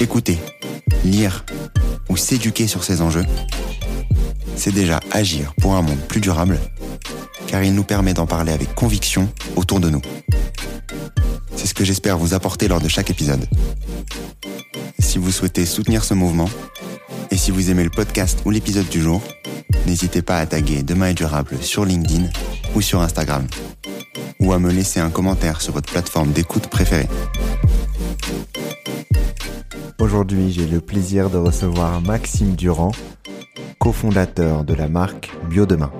Écouter, lire ou s'éduquer sur ces enjeux, c'est déjà agir pour un monde plus durable, car il nous permet d'en parler avec conviction autour de nous. C'est ce que j'espère vous apporter lors de chaque épisode. Si vous souhaitez soutenir ce mouvement, et si vous aimez le podcast ou l'épisode du jour, n'hésitez pas à taguer Demain est durable sur LinkedIn ou sur Instagram, ou à me laisser un commentaire sur votre plateforme d'écoute préférée. Aujourd'hui, j'ai le plaisir de recevoir Maxime Durand, cofondateur de la marque Biodemain.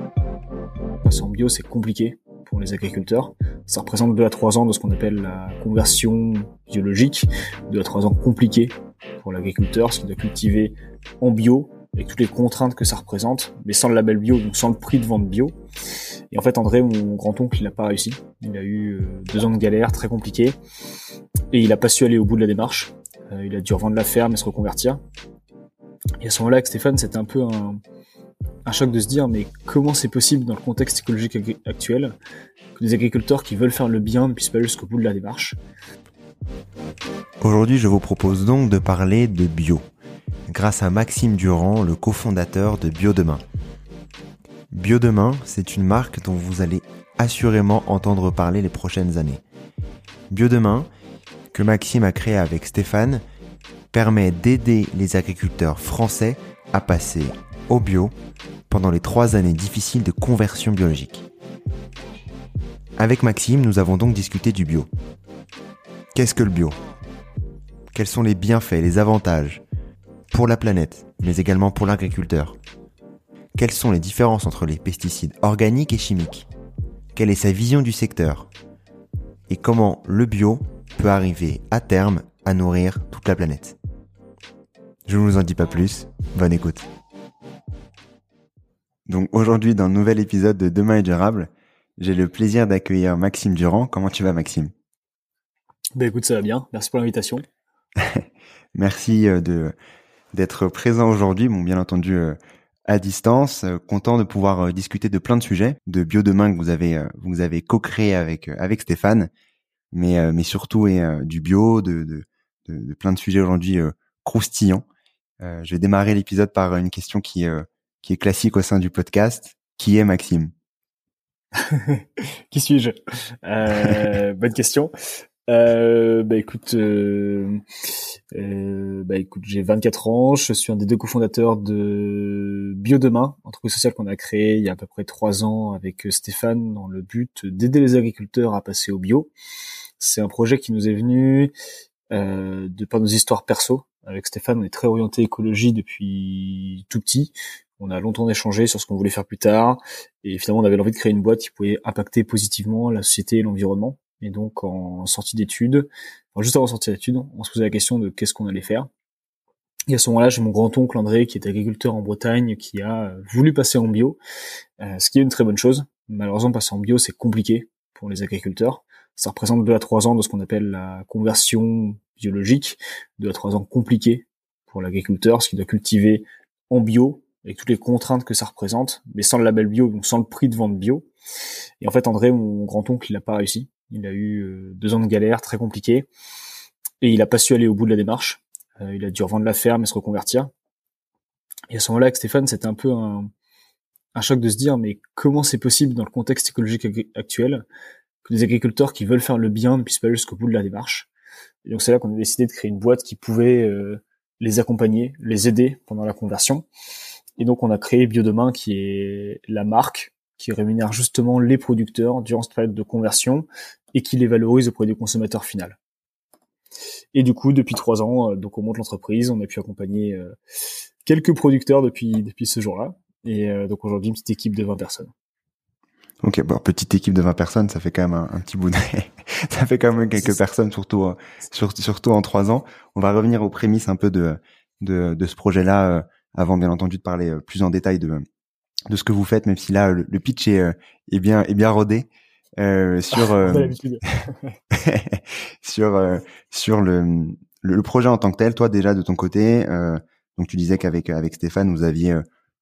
Passer en bio, c'est compliqué pour les agriculteurs. Ça représente 2 à 3 ans de ce qu'on appelle la conversion biologique, 2 à 3 ans compliqués pour l'agriculteur, parce qu'il doit cultiver en bio, avec toutes les contraintes que ça représente, mais sans le label bio, donc sans le prix de vente bio. Et en fait, André, mon grand-oncle, il n'a pas réussi. Il a eu euh, deux ans de galère très compliqués, et il n'a pas su aller au bout de la démarche. Euh, il a dû revendre la ferme et se reconvertir. Et à ce moment-là, avec Stéphane, c'était un peu un, un choc de se dire, mais comment c'est possible dans le contexte écologique actuel que des agriculteurs qui veulent faire le bien ne puissent pas aller jusqu'au bout de la démarche? Aujourd'hui, je vous propose donc de parler de bio, grâce à Maxime Durand, le cofondateur de Biodemain. Biodemain, c'est une marque dont vous allez assurément entendre parler les prochaines années. Biodemain, que Maxime a créé avec Stéphane, permet d'aider les agriculteurs français à passer au bio pendant les trois années difficiles de conversion biologique. Avec Maxime, nous avons donc discuté du bio. Qu'est-ce que le bio? Quels sont les bienfaits, les avantages pour la planète, mais également pour l'agriculteur? Quelles sont les différences entre les pesticides organiques et chimiques? Quelle est sa vision du secteur? Et comment le bio peut arriver à terme à nourrir toute la planète? Je ne vous en dis pas plus, bonne écoute donc aujourd'hui, dans le nouvel épisode de Demain est durable, j'ai le plaisir d'accueillir Maxime Durand. Comment tu vas, Maxime? Ben écoute, ça va bien. Merci pour l'invitation. Merci euh, de d'être présent aujourd'hui. Bon, bien entendu, euh, à distance. Euh, content de pouvoir discuter de plein de sujets, de bio demain que vous avez vous avez co-créé avec avec Stéphane, mais mais surtout et du bio, de, de de, plein de sujets aujourd'hui croustillants. je vais démarrer l'épisode par une question qui qui est classique au sein du podcast. Qui est Maxime? Qui suis-je? Euh, Bonne question. Euh, bah écoute, euh, euh, bah j'ai 24 ans, je suis un des deux cofondateurs de Biodemain, entreprise sociale qu'on a créé il y a à peu près trois ans avec Stéphane dans le but d'aider les agriculteurs à passer au bio. C'est un projet qui nous est venu euh, de par nos histoires perso. Avec Stéphane, on est très orienté écologie depuis tout petit. On a longtemps échangé sur ce qu'on voulait faire plus tard, et finalement on avait envie de créer une boîte qui pouvait impacter positivement la société et l'environnement. Et donc en sortie d'études, juste avant sortie d'études, on se posait la question de qu'est-ce qu'on allait faire. Et à ce moment-là, j'ai mon grand-oncle André, qui est agriculteur en Bretagne, qui a voulu passer en bio, euh, ce qui est une très bonne chose. Malheureusement, passer en bio, c'est compliqué pour les agriculteurs. Ça représente deux à trois ans de ce qu'on appelle la conversion biologique, deux à trois ans compliqués pour l'agriculteur, ce qui doit cultiver en bio avec toutes les contraintes que ça représente, mais sans le label bio, donc sans le prix de vente bio. Et en fait, André, mon grand-oncle, il n'a pas réussi. Il a eu euh, deux ans de galère très compliqués, et il n'a pas su aller au bout de la démarche. Euh, il a dû revendre la ferme et se reconvertir. Et à ce moment-là, avec Stéphane, c'était un peu un, un choc de se dire, mais comment c'est possible dans le contexte écologique actuel que des agriculteurs qui veulent faire le bien ne puissent pas aller jusqu'au bout de la démarche? Et donc c'est là qu'on a décidé de créer une boîte qui pouvait euh, les accompagner, les aider pendant la conversion. Et donc on a créé Biodemain qui est la marque qui rémunère justement les producteurs durant cette période de conversion et qui les valorise auprès du consommateur final. Et du coup, depuis trois ans, euh, donc on monte l'entreprise, on a pu accompagner euh, quelques producteurs depuis depuis ce jour-là, et euh, donc aujourd'hui une petite équipe de 20 personnes. Ok, bon, petite équipe de 20 personnes, ça fait quand même un, petit bout de... ça fait quand même quelques personnes, surtout, surtout en trois ans. On va revenir aux prémices un peu de, de, de ce projet-là, avant bien entendu de parler plus en détail de, de ce que vous faites, même si là, le, pitch est, est, bien, est bien rodé. Euh, sur euh, sur euh, sur le, le projet en tant que tel toi déjà de ton côté donc tu disais qu'avec avec Stéphane vous aviez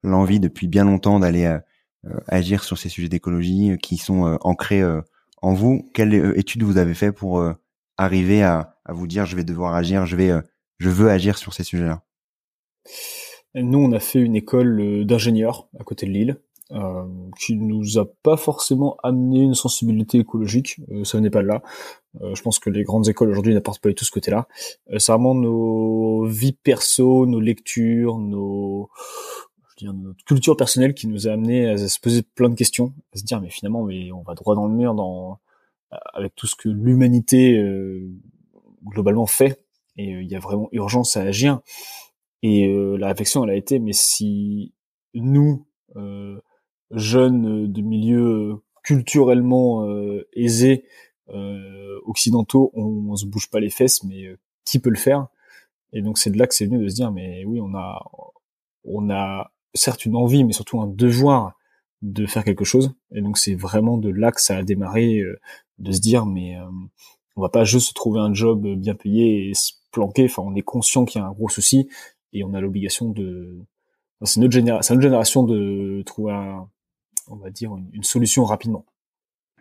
l'envie depuis bien longtemps d'aller agir sur ces sujets d'écologie qui sont ancrés en vous quelle étude vous avez fait pour arriver à, à vous dire je vais devoir agir je vais je veux agir sur ces sujets là nous on a fait une école d'ingénieurs à côté de Lille euh, qui nous a pas forcément amené une sensibilité écologique. Euh, ça n'est pas de là. Euh, je pense que les grandes écoles aujourd'hui n'apportent pas du tout ce côté-là. Euh, c'est vraiment nos vies perso, nos lectures, nos je notre culture personnelle qui nous a amené à se poser plein de questions, à se dire mais finalement mais on va droit dans le mur dans avec tout ce que l'humanité globalement fait et il y a vraiment urgence à agir. Et la réflexion elle a été mais si nous euh, jeunes de milieux culturellement euh, aisés euh, occidentaux, on, on, se bouge pas les fesses, mais euh, qui peut le faire? Et donc c'est de là que c'est venu de se dire, mais oui, on a, on a certes une envie, mais surtout un devoir de faire quelque chose. Et donc c'est vraiment de là que ça a démarré, de se dire, mais on va pas juste trouver un job bien payé et se planquer. Enfin, on est conscient qu'il y a un gros souci et on a l'obligation de. c'est notre, génération, de trouver on va dire, une, solution rapidement.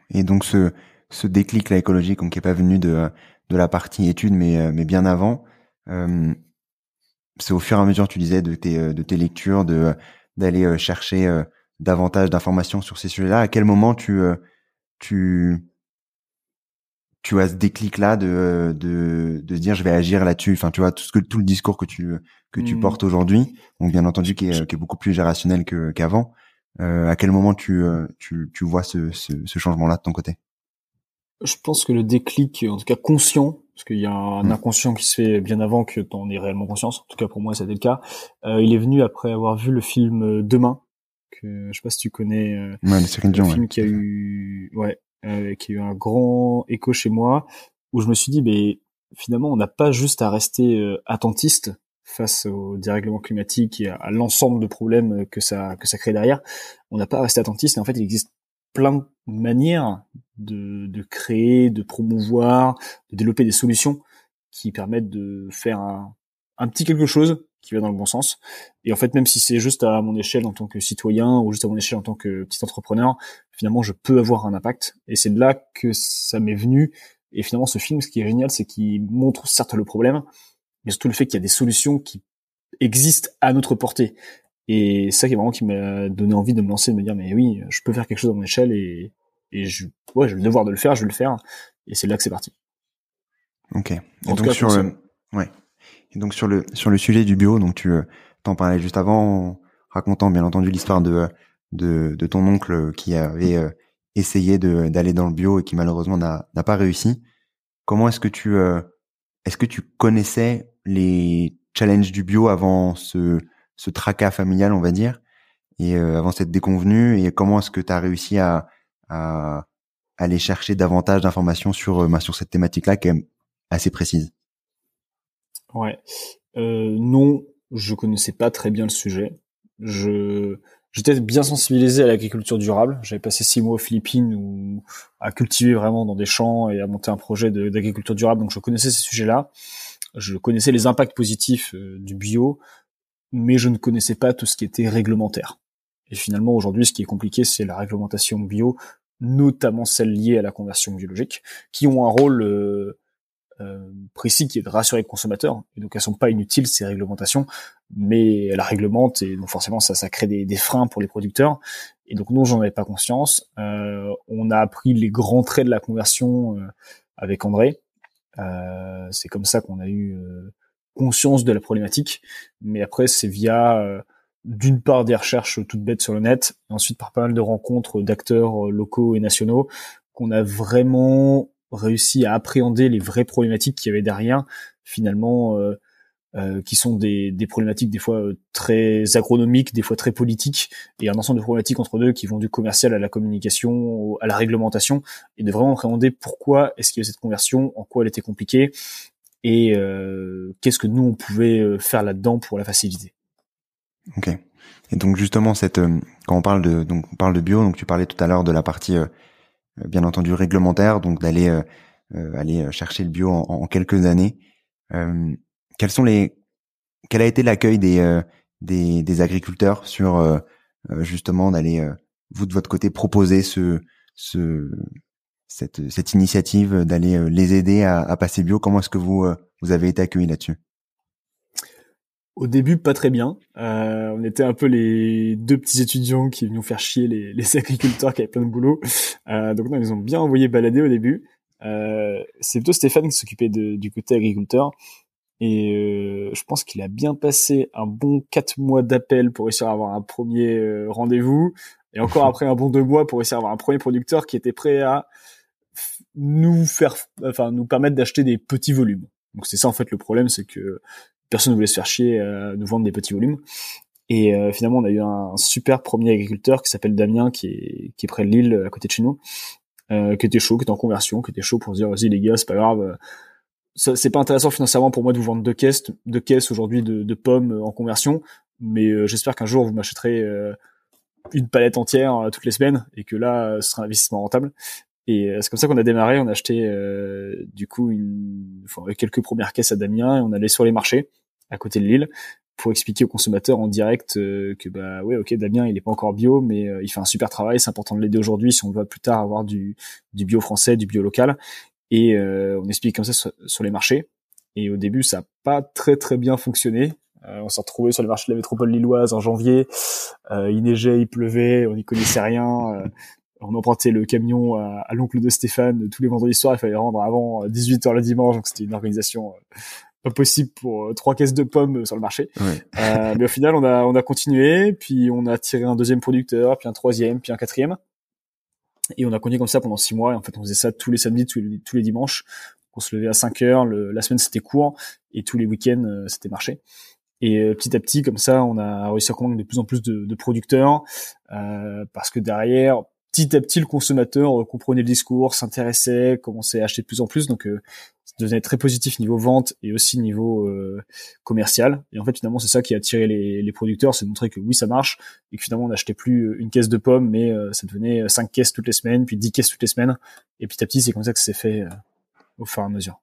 Et donc ce, ce déclic là écologique, qui est pas venu de, de la partie études, mais, euh, mais bien avant, euh, c'est au fur et à mesure, tu disais, de tes, euh, de tes lectures, de d'aller chercher davantage d'informations sur ces sujets-là. À quel moment tu tu tu as ce déclic là de de de dire je vais agir là-dessus. Enfin, tu vois tout ce que tout le discours que tu que tu mmh. portes aujourd'hui, donc bien entendu qui est, qui est beaucoup plus gérationnel que qu'avant. Euh, à quel moment tu, euh, tu, tu vois ce, ce, ce changement-là de ton côté? Je pense que le déclic, en tout cas conscient, parce qu'il y a un hmm. inconscient qui se fait bien avant que t'en aies réellement conscience. En tout cas pour moi, c'était le cas. Euh, il est venu après avoir vu le film Demain, que je sais pas si tu connais. Euh, ouais, le film qui a eu, ouais, euh, qui a eu un grand écho chez moi, où je me suis dit, mais finalement, on n'a pas juste à rester attentiste face au dérèglement climatique et à, l'ensemble de problèmes que ça que ça crée derrière, on n'a pas resté attentiste. Et en fait, il existe plein de manières de, de créer, de promouvoir, de développer des solutions qui permettent de faire un, un petit quelque chose qui va dans le bon sens. Et en fait, même si c'est juste à mon échelle en tant que citoyen ou juste à mon échelle en tant que petit entrepreneur, finalement, je peux avoir un impact. Et c'est de là que ça m'est venu. Et finalement, ce film, ce qui est génial, c'est qu'il montre certes le problème, mais surtout le fait qu'il y a des solutions qui existent à notre portée. Et ça qui est vraiment qui m'a donné envie de me lancer, de me dire mais oui, je peux faire quelque chose à mon échelle et, et je, ouais, j'ai le devoir de le faire, je vais le faire. Et c'est là que c'est parti. Ok. Et donc sur le, ouais. Et donc sur le sur le sujet du bio, donc tu euh, t'en parlais juste avant, racontant bien entendu l'histoire de, de de ton oncle qui avait euh, essayé d'aller dans le bio et qui malheureusement n'a n'a pas réussi. Comment est-ce que tu euh, est-ce que tu connaissais les challenges du bio avant ce, ce tracas familial, on va dire, et euh, avant cette déconvenue, et comment est-ce que tu as réussi à, à, aller chercher davantage d'informations sur, euh, bah, sur cette thématique-là, qui est assez précise? Ouais. Euh, non, je connaissais pas très bien le sujet. Je j'étais bien sensibilisé à l'agriculture durable. J'avais passé six mois aux Philippines où à cultiver vraiment dans des champs et à monter un projet d'agriculture durable. Donc je connaissais ces sujets-là. Je connaissais les impacts positifs euh, du bio, mais je ne connaissais pas tout ce qui était réglementaire. Et finalement aujourd'hui, ce qui est compliqué, c'est la réglementation bio, notamment celle liée à la conversion biologique, qui ont un rôle euh, euh, précis qui est de rassurer le consommateur. Et donc elles sont pas inutiles ces réglementations, mais elles réglementent et donc forcément ça, ça crée des, des freins pour les producteurs. Et donc nous j'en avais pas conscience. Euh, on a appris les grands traits de la conversion euh, avec André. Euh, c'est comme ça qu'on a eu conscience de la problématique. Mais après, c'est via d'une part des recherches toutes bêtes sur le net, et ensuite par pas mal de rencontres d'acteurs locaux et nationaux, qu'on a vraiment réussi à appréhender les vraies problématiques qu'il y avait derrière. Finalement, euh, qui sont des, des, problématiques des fois euh, très agronomiques, des fois très politiques, et un ensemble de problématiques entre deux qui vont du commercial à la communication, à la réglementation, et de vraiment appréhender pourquoi est-ce qu'il y a cette conversion, en quoi elle était compliquée, et euh, qu'est-ce que nous on pouvait euh, faire là-dedans pour la faciliter. Ok. Et donc justement cette quand on parle de donc on parle de bio, donc tu parlais tout à l'heure de la partie bien entendu réglementaire, donc d'aller aller chercher le bio en, en quelques années quels sont les quel a été l'accueil des, euh, des, des agriculteurs sur euh, euh, justement d'aller vous de votre côté proposer ce ce cette, cette initiative d'aller les aider à, à passer bio? Comment est-ce que vous vous avez été accueillis là-dessus? Au début, pas très bien. Euh, on était un peu les deux petits étudiants qui venaient faire chier les, les agriculteurs qui avaient plein de boulot. Euh, donc non, ils ont bien envoyé balader au début. Euh, c'est plutôt Stéphane qui s'occupait du côté agriculteur. Et euh, je pense qu'il a bien passé un bon quatre mois d'appel pour réussir à avoir un premier euh, rendez-vous. Et encore après un bon deux mois pour réussir à avoir un premier producteur qui était prêt à nous faire, enfin, nous permettre d'acheter des petits volumes. Donc c'est ça en fait le problème, c'est que personne ne voulait se faire chier à nous vendre des petits volumes. Et euh, finalement, on a eu un, super premier agriculteur qui s'appelle Damien, qui est, qui est près de Lille, à côté de chez nous, euh, qui était chaud, qui était en conversion, qui était chaud pour se dire, vas-y les gars, c'est pas grave, c'est pas intéressant financièrement pour moi de vous vendre deux caisses, deux caisses aujourd'hui de, de, pommes euh, en conversion, mais euh, j'espère qu'un jour vous m'achèterez euh, une palette entière toutes les semaines et que là ce sera un investissement rentable. Et c'est comme ça qu'on a démarré. On a acheté du coup une, enfin, quelques premières caisses à Damien et on allait sur les marchés à côté de Lille pour expliquer aux consommateurs en direct que bah ouais ok Damien il est pas encore bio mais il fait un super travail c'est important de l'aider aujourd'hui si on veut plus tard avoir du, du bio français du bio local et euh, on explique comme ça sur, les marchés. Et au début, ça n'a pas très très bien fonctionné. Euh, on s'est retrouvé sur les marchés de la métropole lilloise en janvier. Euh, il neigeait, il pleuvait, on n'y connaissait rien. on empruntait le camion à, l'oncle de Stéphane tous les vendredis soirs. Il fallait rendre avant 18h le dimanche, donc c'était une organisation pas possible pour trois caisses de pommes sur le marché. mais au final, on a on a continué, puis on a tiré un deuxième producteur, puis un troisième, puis un quatrième. Et on a continué comme ça pendant six mois. Et en fait, on faisait ça tous les samedis, tous les, dimanches. On se levait à 5 heures. la semaine, c'était court. Et tous les week-ends, euh, c'était marché. Et euh, petit à petit, comme ça, on a réussi à convaincre de plus en plus de, producteurs. Euh, parce que derrière, petit à petit, le consommateur comprenait le discours, s'intéressait, commençait à acheter de plus en plus. Donc, devenait très positif niveau vente et aussi niveau euh, commercial. Et en fait, finalement, c'est ça qui a attiré les, les producteurs, c'est de montrer que oui, ça marche et que finalement, on n'achetait plus une caisse de pommes, mais euh, ça devenait cinq caisses toutes les semaines, puis dix caisses toutes les semaines. Et petit à petit, c'est comme ça que c'est fait euh, au fur et à mesure.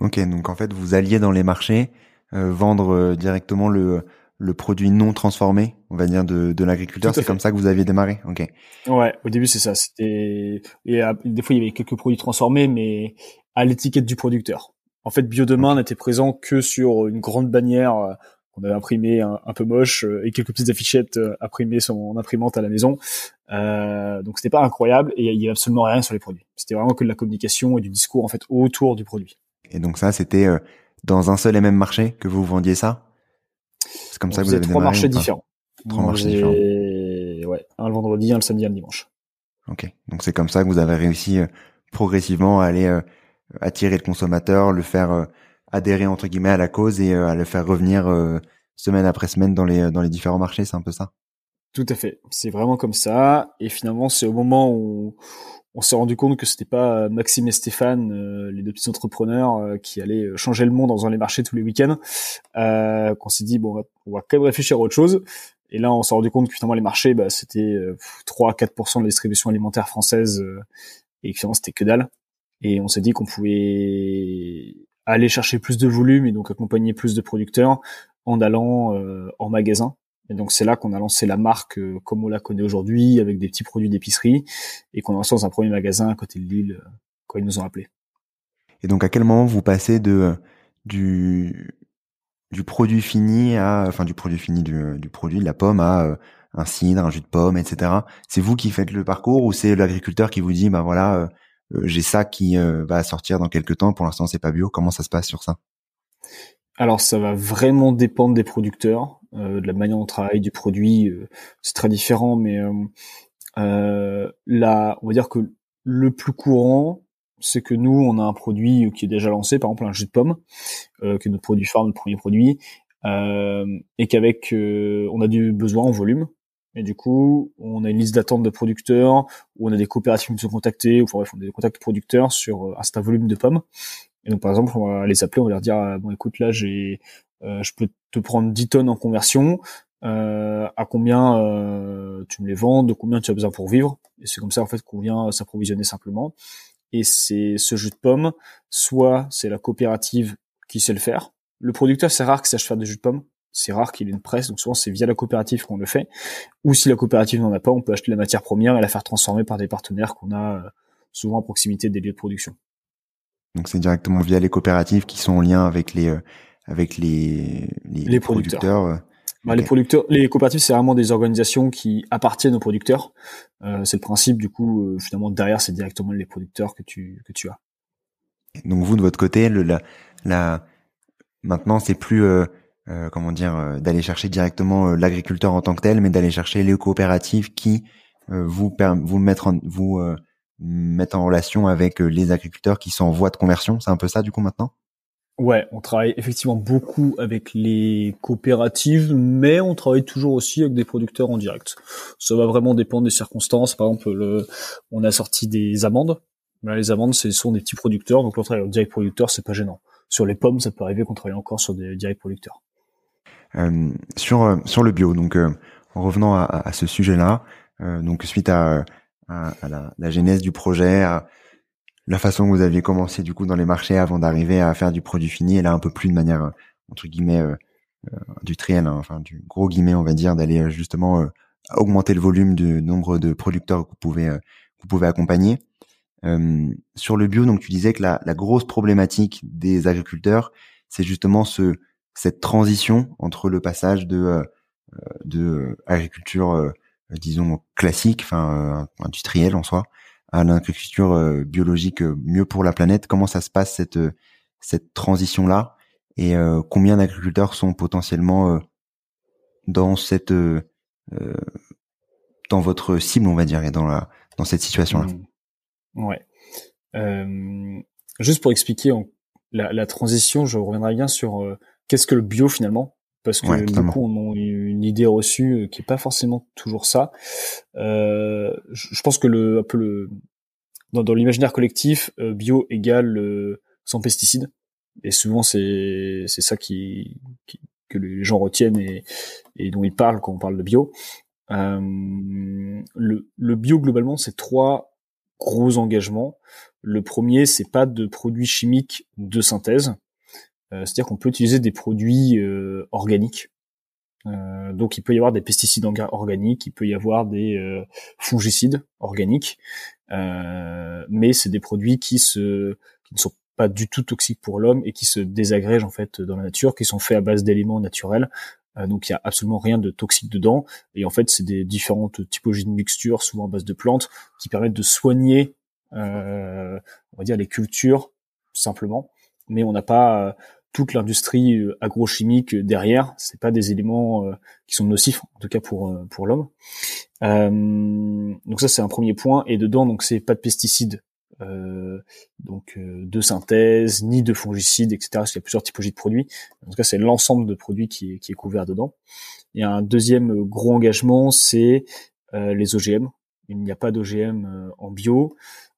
Ok, donc en fait, vous alliez dans les marchés vendre directement le le produit non transformé, on va dire de, de l'agriculteur. C'est comme ça que vous aviez démarré. Ok. Ouais, au début c'est ça. C'était et des fois il y avait quelques produits transformés, mais à l'étiquette du producteur. En fait, Biodemain n'était présent que sur une grande bannière euh, qu'on avait imprimée un, peu moche euh, et quelques petites affichettes euh, imprimées sur mon imprimante à la maison. Euh, donc c'était pas incroyable et il y avait absolument rien sur les produits. C'était vraiment que de la communication et du discours en fait autour du produit. Et donc ça, c'était dans un seul et même marché que vous vendiez ça? C'est comme ça que vous avez trois marchés différents. Trois marchés différents. Ouais, un le vendredi, un le samedi, un le dimanche. Ok, donc c'est comme ça que vous avez réussi progressivement à aller attirer le consommateur, le faire euh, adhérer entre guillemets à la cause et euh, à le faire revenir euh, semaine après semaine dans les dans les différents marchés, c'est un peu ça. Tout à fait, c'est vraiment comme ça. Et finalement, c'est au moment où on s'est rendu compte que c'était pas Maxime et Stéphane, les deux petits entrepreneurs, qui allaient changer le monde en faisant les marchés tous les week-ends, qu'on s'est dit bon, on va, quand même réfléchir à autre chose. Et là, on s'est rendu compte que finalement les marchés, bah, c'était 3-4% de la distribution alimentaire française, et que finalement c'était que dalle. Et on s'est dit qu'on pouvait aller chercher plus de volume et donc accompagner plus de producteurs en allant euh, en magasin. Et donc c'est là qu'on a lancé la marque euh, comme on la connaît aujourd'hui, avec des petits produits d'épicerie, et qu'on a lancé dans un premier magasin à côté de Lille euh, quand ils nous ont appelés. Et donc à quel moment vous passez de du du produit fini à enfin du produit fini du, du produit de la pomme à un cidre, un jus de pomme, etc. C'est vous qui faites le parcours ou c'est l'agriculteur qui vous dit bah voilà euh, j'ai ça qui euh, va sortir dans quelques temps. Pour l'instant, c'est pas bio. Comment ça se passe sur ça? Alors ça va vraiment dépendre des producteurs, de la manière dont on travaille du produit. c'est très différent, mais là, on va dire que le plus courant, c'est que nous, on a un produit qui est déjà lancé, par exemple un jus de pomme, euh, qui est notre produit phare, notre premier produit, euh, et qu'avec, euh, on a du besoin en volume. Et du coup, on a une liste d'attente de producteurs, où on a des coopératives qui nous sont contactées, ou enfin on a des contacts producteurs sur un certain volume de pommes. Et donc, par exemple, on va les appeler, on va leur dire, bon, écoute, là, j'ai, je peux te prendre 10 tonnes en conversion. Euh, à combien euh, tu me les vends, de combien tu as besoin pour vivre. Et c'est comme ça en fait qu'on vient s'approvisionner simplement et c'est ce jus de pomme, soit c'est la coopérative qui sait le faire. Le producteur, c'est rare qu'il sache faire des jus de pomme. C'est rare qu'il ait une presse, donc souvent c'est via la coopérative qu'on le fait. Ou si la coopérative n'en a pas, on peut acheter la matière première et la faire transformer par des partenaires qu'on a euh, souvent à proximité des lieux de production. Donc c'est directement via les coopératives qui sont en lien avec les euh, avec les les, producteurs. Euh, bah, les producteurs, les coopératives, c'est vraiment des organisations qui appartiennent aux producteurs. Euh, c'est le principe, du coup, euh, finalement, derrière, c'est directement les producteurs que tu que tu as. Donc vous, de votre côté, le, la, la maintenant, c'est plus euh, euh comment dire euh, d'aller chercher directement l'agriculteur en tant que tel, mais d'aller chercher les coopératives qui vous vous mettre en, vous mettre en relation avec les agriculteurs qui sont en voie de conversion. C'est un peu ça, du coup, maintenant? Ouais, on travaille effectivement beaucoup avec les coopératives, mais on travaille toujours aussi avec des producteurs en direct. Ça va vraiment dépendre des circonstances. Par exemple, le, on a sorti des amandes. les amandes, ce sont des petits producteurs, donc on travaille avec direct producteur, c'est pas gênant. Sur les pommes, ça peut arriver qu'on travaille encore sur des direct producteurs. Euh, sur euh, sur le bio, donc euh, en revenant à, à ce sujet-là, euh, donc suite à, à, à la, la, genèse du projet, la façon que vous aviez commencé du coup dans les marchés avant d'arriver à faire du produit fini, et là un peu plus de manière euh, entre guillemets euh, euh industrielle, hein, enfin du gros guillemets on va dire, d'aller euh, justement augmenter le volume du nombre de producteurs que vous pouvez vous pouvez accompagner. sur le bio, donc tu disais que la, la grosse problématique des agriculteurs, c'est justement ce cette transition entre le passage de de agriculture disons classique, enfin industrielle en soi, à l'agriculture euh, biologique euh, mieux pour la planète. Comment ça se passe cette euh, cette transition là et combien d'agriculteurs sont potentiellement dans cette dans votre cible, on va dire, et dans la dans cette situation-là? Mmh. Ouais. juste pour expliquer la, la, transition, je reviendrai bien sur qu'est-ce que le bio finalement, parce que du coup on a une idée reçue qui est pas forcément toujours ça. Euh, je pense que le un peu le dans, dans l'imaginaire collectif, euh, bio égale euh, sans pesticides. Et souvent, c'est c'est ça qui, qui, que les gens retiennent et, et dont ils parlent quand on parle de bio. Euh, le, le bio globalement, c'est trois gros engagements. Le premier, c'est pas de produits chimiques de synthèse, euh, c'est-à-dire qu'on peut utiliser des produits euh, organiques. Euh, donc il peut y avoir des pesticides organiques, il peut y avoir des euh, fongicides organiques, euh, mais c'est des produits qui ne sont pas du tout toxiques pour l'homme et qui se désagrègent en fait dans la nature, qui sont faits à base d'éléments naturels. Euh, donc il y a absolument rien de toxique dedans. Et en fait, c'est des différentes typologies de mixtures, souvent à base de plantes, qui permettent de soigner, euh, on va les cultures simplement. Mais on n'a pas toute l'industrie euh, agrochimique derrière. C'est pas des éléments qui sont nocifs, en tout cas pour pour l'homme. Euh, donc ça c'est un premier point. Et dedans donc c'est pas de pesticides, euh, donc euh, de synthèse, ni de fongicides, etc. Parce y a plusieurs typologies de produits. En tout cas c'est l'ensemble de produits qui est, qui est couvert dedans. Il y un deuxième gros engagement, c'est les OGM. Il n'y a pas d'OGM en bio.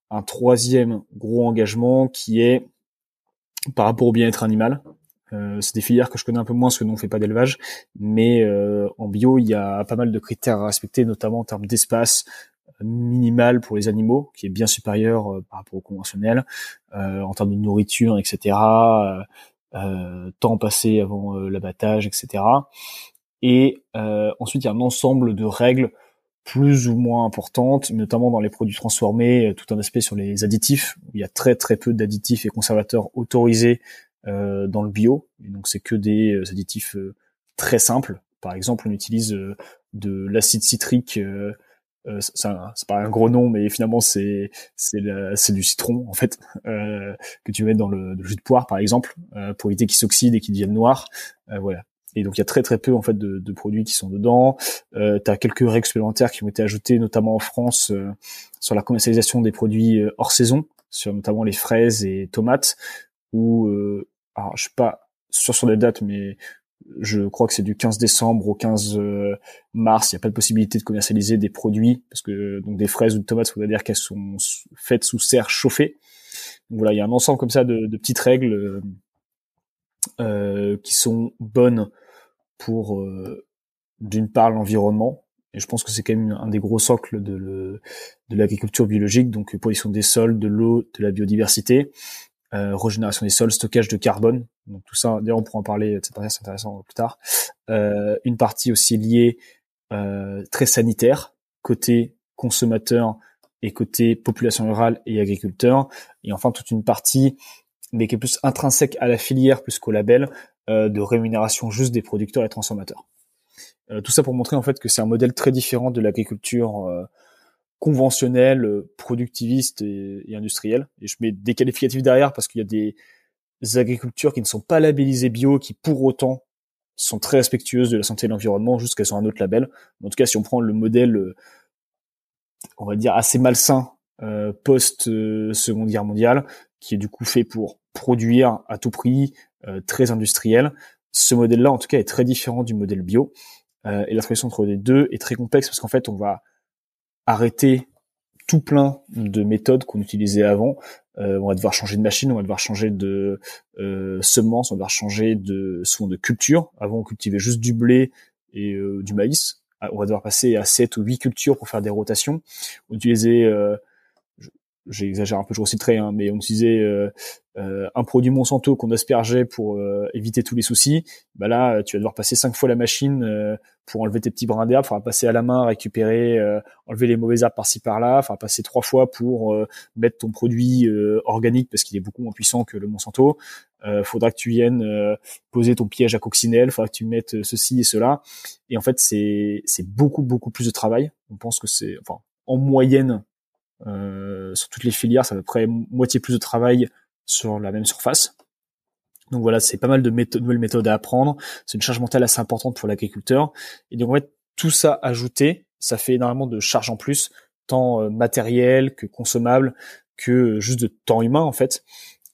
Un troisième gros engagement qui est par rapport au bien-être animal. Euh, c'est des filières que je connais un peu moins parce que nous on fait pas d'élevage, mais euh, en bio il y a pas mal de critères à respecter, notamment en termes d'espace minimal pour les animaux, qui est bien supérieur euh, par rapport au conventionnel, en termes de nourriture, etc. temps passé avant l'abattage, etc. Et ensuite il y a un ensemble de règles plus ou moins importantes, notamment dans les produits transformés, tout un aspect sur les additifs. il y a très très peu d'additifs et conservateurs autorisés euh, dans le bio. Donc c'est que des euh, additifs euh, très simples. Par exemple, on utilise de l'acide citrique euh, c'est pas un gros nom, mais finalement c'est c'est du citron en fait euh, que tu mets dans le, jus de poire par exemple euh, pour éviter qu'il s'oxyde et qu'il devienne noir. Euh, voilà. Et donc il y a très très peu en fait de, de produits qui sont dedans. Euh, tu as quelques règles supplémentaires qui ont été ajoutées notamment en France sur la commercialisation des produits hors saison, sur notamment les fraises et tomates. Ou alors je suis pas sûr sur les dates, mais je crois que c'est du 15 décembre au 15 euh, mars. Il n'y a pas de possibilité de commercialiser des produits parce que donc des fraises ou de tomates, ça veut dire qu'elles sont faites sous serre chauffée. Donc voilà, il y a un ensemble comme ça de, de petites règles euh, euh qui sont bonnes pour euh, d'une part l'environnement. Et je pense que c'est quand même un des gros socles de, le, de l'agriculture biologique, donc pollution des sols, de l'eau, de la biodiversité euh, régénération des sols, stockage de carbone. Donc tout ça, d'ailleurs on pourra en parler, c'est intéressant plus tard. Euh, une partie aussi liée euh, très sanitaire, côté consommateur et côté population rurale et agriculteur. Et enfin toute une partie, mais qui est plus intrinsèque à la filière plus qu'au label, euh, de rémunération juste des producteurs et transformateurs. Euh, tout ça pour montrer en fait que c'est un modèle très différent de l'agriculture euh, conventionnel, euh, productiviste et, industriel. Et je mets des qualificatifs derrière parce qu'il y a des agricultures qui ne sont pas labellisées bio, qui pour autant sont très respectueuses de la santé et de l'environnement, juste qu'elles un autre label. En tout cas, si on prend le modèle, euh, on va dire assez malsain euh, post Seconde Guerre mondiale, qui est du coup fait pour produire à tout prix, très industriel. Ce modèle-là, en tout cas, est très différent du modèle bio. et la transition entre les deux est très complexe parce qu'en fait, on va arrêter tout plein de méthodes qu'on utilisait avant. Euh, on va devoir changer de machine, on va devoir changer de euh, semences, on va devoir changer de souvent de culture. Avant, on cultivait juste du blé et euh, du maïs. Ah, on va devoir passer à 7 ou 8 cultures pour faire des rotations. On utilisait, euh, j'exagère un peu, je reciterai, hein, mais on utilisait euh, euh, un produit Monsanto qu'on aspergeait pour euh, éviter tous les soucis, bah là, tu vas devoir passer cinq fois la machine euh, pour enlever tes petits brins d'herbe, faudra passer à la main, récupérer, enlever les mauvaises herbes par-ci par-là, faudra passer trois fois pour mettre ton produit organique parce qu'il est beaucoup moins puissant que le Monsanto. faudra que tu viennes poser ton piège à coccinelle, faudra que tu mettes ceci et cela. Et en fait, c'est c'est beaucoup beaucoup plus de travail. On pense que c'est, enfin, en moyenne, sur toutes les filières, c'est à peu près moitié plus de travail sur la même surface. Donc voilà, c'est pas mal de nouvelles méthodes à apprendre. C'est une charge mentale assez importante pour l'agriculteur. Et donc en fait, tout ça ajouté, ça fait énormément de charges en plus, tant euh, matériel que consommable, que euh, juste de temps humain en fait.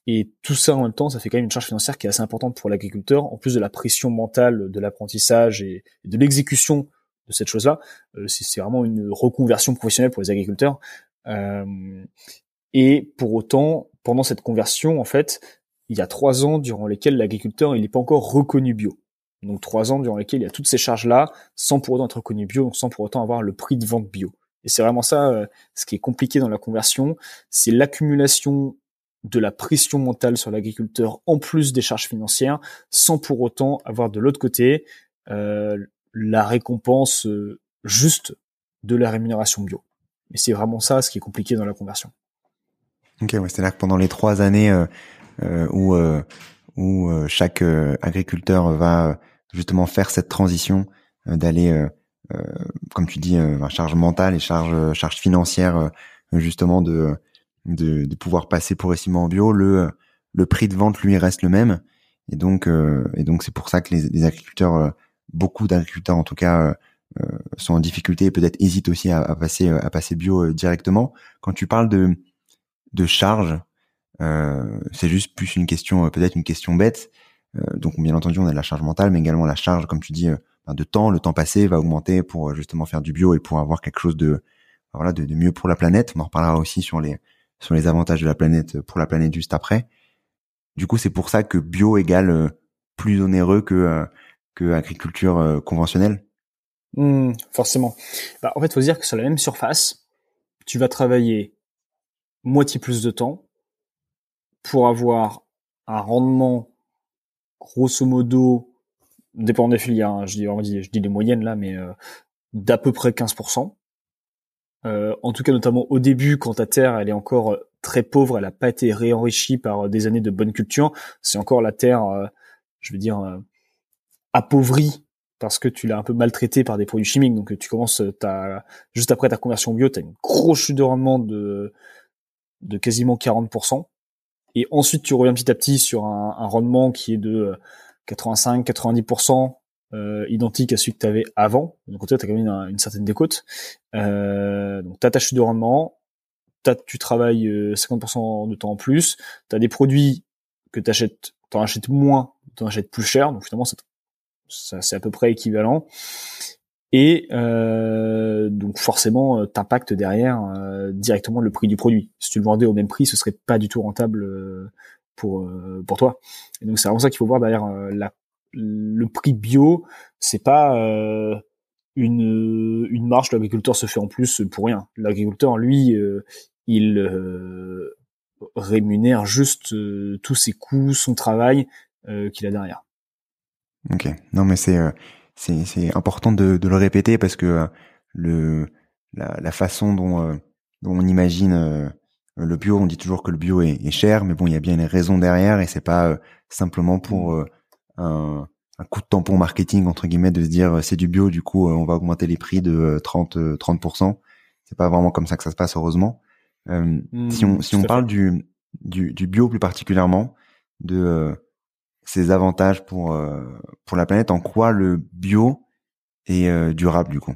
Et tout ça en même temps, ça fait quand même une charge financière qui est assez importante pour l'agriculteur, en plus de la pression mentale de l'apprentissage et de l'exécution de cette chose-là. Euh, c'est vraiment une reconversion professionnelle pour les agriculteurs. Et pour autant, pendant cette conversion, en fait, il y a trois ans durant lesquels l'agriculteur il n'est pas encore reconnu bio. Donc trois ans durant lesquels il y a toutes ces charges-là, sans pour autant être reconnu bio, sans pour autant avoir le prix de vente bio. Et c'est vraiment ça, euh, ce qui est compliqué dans la conversion, c'est l'accumulation de la pression mentale sur l'agriculteur en plus des charges financières, sans pour autant avoir de l'autre côté euh, la récompense euh, juste de la rémunération bio. Et c'est vraiment ça ce qui est compliqué dans la conversion. Ok, ouais, c'est-à-dire que pendant les trois années euh, euh où euh, où euh, chaque agriculteur va justement faire cette transition d'aller, comme tu dis, charge mentale et charge charge financière, justement de, de, de pouvoir passer progressivement en bio, le le prix de vente lui reste le même, et donc et donc c'est pour ça que les, les agriculteurs, beaucoup d'agriculteurs en tout cas, sont en difficulté et peut-être hésitent aussi à, à passer à passer bio directement. Quand tu parles de de charge. Euh, c'est juste plus une question, euh, peut-être une question bête. Euh, donc bien entendu, on a la charge mentale, mais également la charge, comme tu dis, ben, de temps. Le temps passé va augmenter pour justement faire du bio et pour avoir quelque chose de voilà de, mieux pour la planète. On en reparlera aussi sur les sur les avantages de la planète pour la planète juste après. Du coup, c'est pour ça que bio égale plus onéreux que que agriculture conventionnelle. Mmh, forcément. Bah, en fait, faut se dire que sur la même surface, tu vas travailler moitié plus de temps pour avoir un rendement grosso modo, dépendant des filières, hein, je, dis, je dis les moyennes là, mais euh, d'à peu près 15%. Euh, en tout cas, notamment au début, quand ta terre elle est encore euh, très pauvre, elle n'a pas été réenrichie par des années de bonne culture, c'est encore la terre, je veux dire, appauvrie parce que tu l'as un peu maltraité par des produits chimiques. Donc tu commences, as, juste après ta conversion bio, tu as une grosse chute de rendement de, de quasiment 40%. Et ensuite, tu reviens petit à petit sur un, rendement qui est de 85-90% euh, identique à celui que tu avais avant. Donc tu as quand même une, certaine décote. Euh, donc tu as ta chute de rendement, tu travailles 50% euh, de temps en plus, tu as des produits que tu achètes, tu achètes moins, tu en achètes plus cher, donc finalement c'est à peu près équivalent. Et euh, donc forcément, euh, t'impactes derrière euh, directement le prix du produit. Si tu le vendais au même prix, ce serait pas du tout rentable euh, pour pour toi. Et donc c'est vraiment ça qu'il faut voir derrière la, le prix bio. C'est pas une une marge que l'agriculteur se fait en plus pour rien. L'agriculteur, lui, il rémunère juste tous ses coûts, son travail qu'il a derrière. Ok. Non, mais c'est c'est c'est important de, de le répéter parce que euh, le la, la façon dont euh, dont on imagine euh, le bio, on dit toujours que le bio est, est, cher, mais bon, il y a bien une raison derrière et c'est pas simplement pour mmh. un, un, coup de tampon marketing entre guillemets de se dire c'est du bio, du coup on va augmenter les prix de 30 30% C'est pas vraiment comme ça que ça se passe heureusement. Euh, si on mmh, si on parle du, du, du bio plus particulièrement, de ses avantages pour euh, pour la planète, en quoi le bio est euh, durable du coup?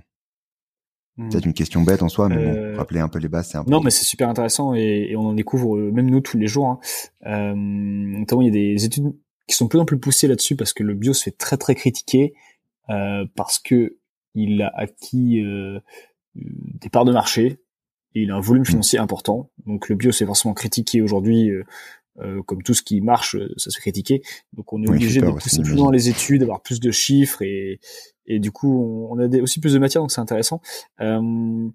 Hmm. C'est une question bête en soi, mais bon, euh, rappeler un peu les bases, c'est un peu. Non, mais c'est super intéressant et, et, on en découvre même nous tous les jours. Hein. Euh, notamment, il y a des études qui sont de plus en plus poussées là-dessus parce que le bio se fait très très critiquer euh, parce que il a acquis euh, des parts de marché et il a un volume hmm. financier important. Donc le bio c'est forcément critiqué aujourd'hui euh, comme tout ce qui marche, euh, ça se fait critiquer. Donc on est obligé de pousser plus dans les études, d'avoir plus de chiffres et, et du coup on, a aussi plus de matière, donc c'est intéressant. Euh,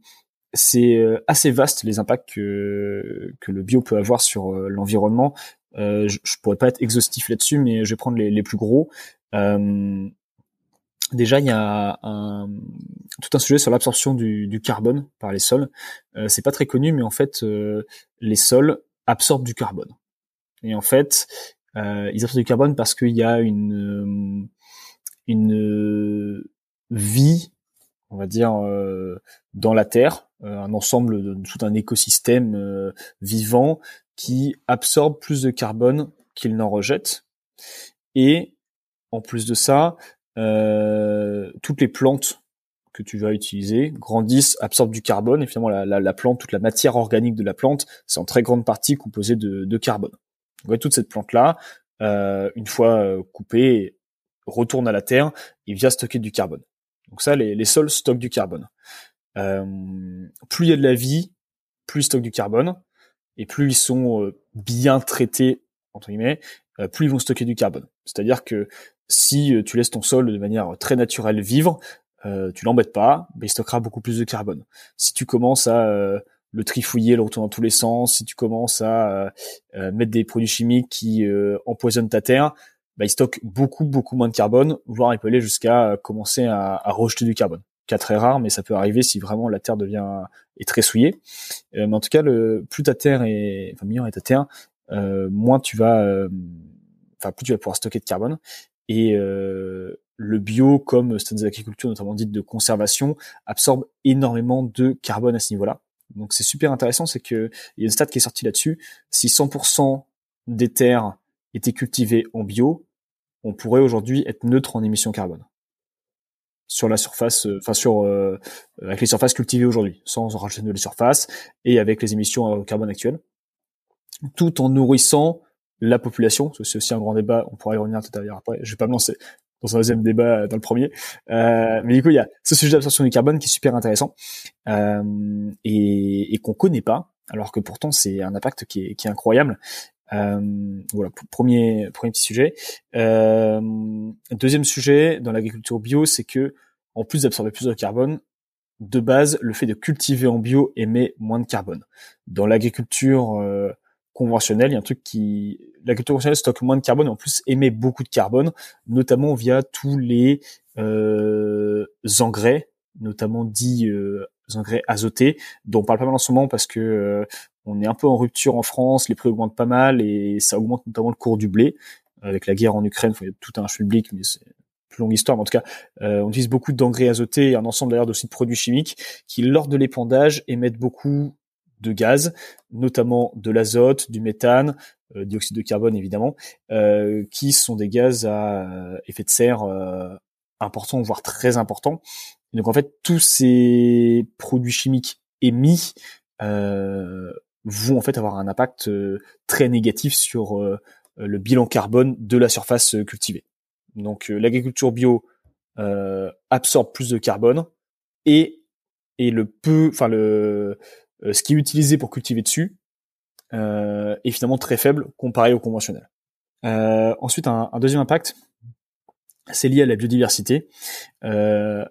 c'est euh, assez vaste les impacts que, que le bio peut avoir sur l'environnement. Euh, je, je, pourrais pas être exhaustif là-dessus, mais je vais prendre les, les plus gros. Euh, déjà, il y a un, tout un sujet sur l'absorption du, du, carbone par les sols. Euh, c'est pas très connu, mais en fait, les sols absorbent du carbone. Et en fait, euh, ils absorbent du carbone parce qu'il y a une une vie, on va dire, euh, dans la Terre, euh, un ensemble de tout un écosystème euh, vivant qui absorbe plus de carbone qu'il n'en rejette. Et en plus de ça, euh, toutes les plantes que tu vas utiliser grandissent, absorbent du carbone, et finalement la, la, la plante, toute la matière organique de la plante, c'est en très grande partie composé de, de carbone. Donc, toute cette plante-là, euh, une fois euh, coupée, retourne à la terre et vient stocker du carbone. Donc ça, les, les sols stockent du carbone. Euh, plus il y a de la vie, plus ils stockent du carbone, et plus ils sont bien traités, entre guillemets, plus ils vont stocker du carbone. C'est-à-dire que si tu laisses ton sol de manière très naturelle vivre, euh, tu l'embêtes pas, ben, il stockera beaucoup plus de carbone. Si tu commences à le trifouiller, le retourner dans tous les sens, si tu commences à euh, euh, mettre des produits chimiques qui euh, empoisonnent ta terre, bah, il stocke beaucoup beaucoup moins de carbone, voire il peut aller jusqu'à commencer à, rejeter du carbone. Cas très rare, mais ça peut arriver si vraiment la terre devient est très souillée. mais en tout cas, le, plus ta terre est, enfin meilleure est ta terre, moins tu vas, enfin plus tu vas pouvoir stocker de carbone. Et le bio, comme certaines agricultures notamment dites de conservation, absorbe énormément de carbone à ce niveau-là. Donc c'est super intéressant, c'est que il y a une stat qui est sortie là-dessus. Si 100% des terres étaient cultivées en bio, on pourrait aujourd'hui être neutre en émissions carbone sur la surface, euh, enfin sur euh, avec les surfaces cultivées aujourd'hui, sans rajouter de nouvelles surfaces et avec les émissions au carbone actuelles, tout en nourrissant la population. C'est aussi un grand débat. On pourra y revenir tout à l'heure après. Je vais pas me lancer dans un deuxième débat dans le premier. Euh, mais du coup, il y a ce sujet d'absorption du carbone qui est super intéressant euh, et, et qu'on connaît pas, alors que pourtant c'est un impact qui est, qui est incroyable. Euh, voilà, premier premier petit sujet. Euh, deuxième sujet dans l'agriculture bio, c'est que en plus d'absorber plus de carbone, de base, le fait de cultiver en bio émet moins de carbone. Dans l'agriculture euh, conventionnelle, il y a un truc qui l'agriculture conventionnelle stocke moins de carbone et en plus émet beaucoup de carbone, notamment via tous les euh, engrais, notamment dits euh, engrais azotés, dont on parle pas mal en ce moment parce que euh, on est un peu en rupture en France, les prix augmentent pas mal et ça augmente notamment le cours du blé avec la guerre en Ukraine. Il y a tout un public, mais plus longue histoire, mais en tout cas, on utilise beaucoup d'engrais azotés et un ensemble d'ailleurs aussi de produits chimiques qui, lors de l'épandage, émettent beaucoup de gaz, notamment de l'azote, du méthane, euh, dioxyde de carbone évidemment, euh, qui sont des gaz à effet de serre euh, voire très importants. donc en fait, tous ces produits chimiques émis vont en fait avoir un impact très négatif sur le bilan carbone de la surface cultivée. Donc l'agriculture bio absorbe plus de carbone et et le peu, enfin le euh, ce qui est utilisé pour cultiver dessus euh, est finalement très faible comparé au conventionnel. Euh, ensuite, un, deuxième impact, c'est lié à la biodiversité. Euh,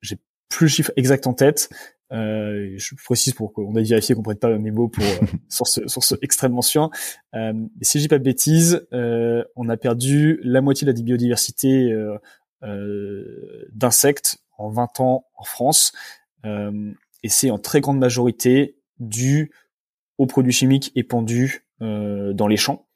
j'ai plus le chiffre exact en tête. Euh, je précise pour qu'on ait vérifié qu'on prenne pas mes mots pour sur ce sur ce extrêmement sûr. Euh, si je dis pas de bêtises, euh, on a perdu la moitié de la biodiversité euh, d'insectes en 20 ans en France et c'est en très grande majorité dû aux produits chimiques épandus euh, dans les champs.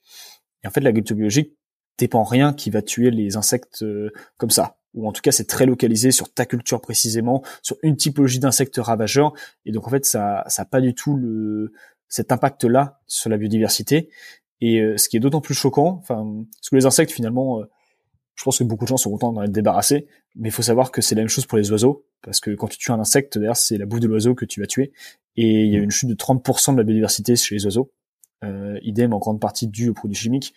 Et en fait, l'agriculture biologique dépend rien qui va tuer les insectes euh, comme ça. Ou en tout cas, c'est très localisé sur ta culture précisément, sur une typologie d'insectes ravageurs. Et donc, en fait, ça n'a pas du tout le, cet impact-là sur la biodiversité. Et euh, ce qui est d'autant plus choquant, enfin, parce que les insectes, finalement, je pense que beaucoup de gens sont contents d'en être débarrassés, mais il faut savoir que c'est la même chose pour les oiseaux, parce que quand tu tues un insecte, d'ailleurs, c'est la bouffe de l'oiseau que tu vas tuer, et il y a une chute de 30% de la biodiversité chez les oiseaux. Euh, idem en grande partie dû aux produits chimiques.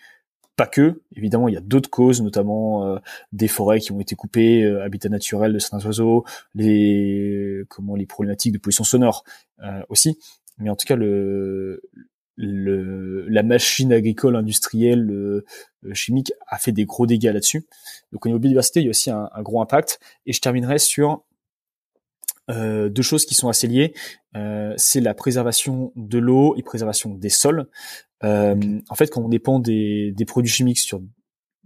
Pas que, évidemment, il y a d'autres causes, notamment euh, des forêts qui ont été coupées, euh, habitat naturel de certains oiseaux, les comment les problématiques de pollution sonore euh, aussi. Mais en tout cas, le, le, la machine agricole industrielle euh, euh, chimique a fait des gros dégâts là-dessus. Donc au niveau biodiversité, il y a aussi un, gros impact. Et je terminerai sur euh, deux choses qui sont assez liées. c'est la préservation de l'eau et préservation des sols. En fait, quand on dépend des, des produits chimiques sur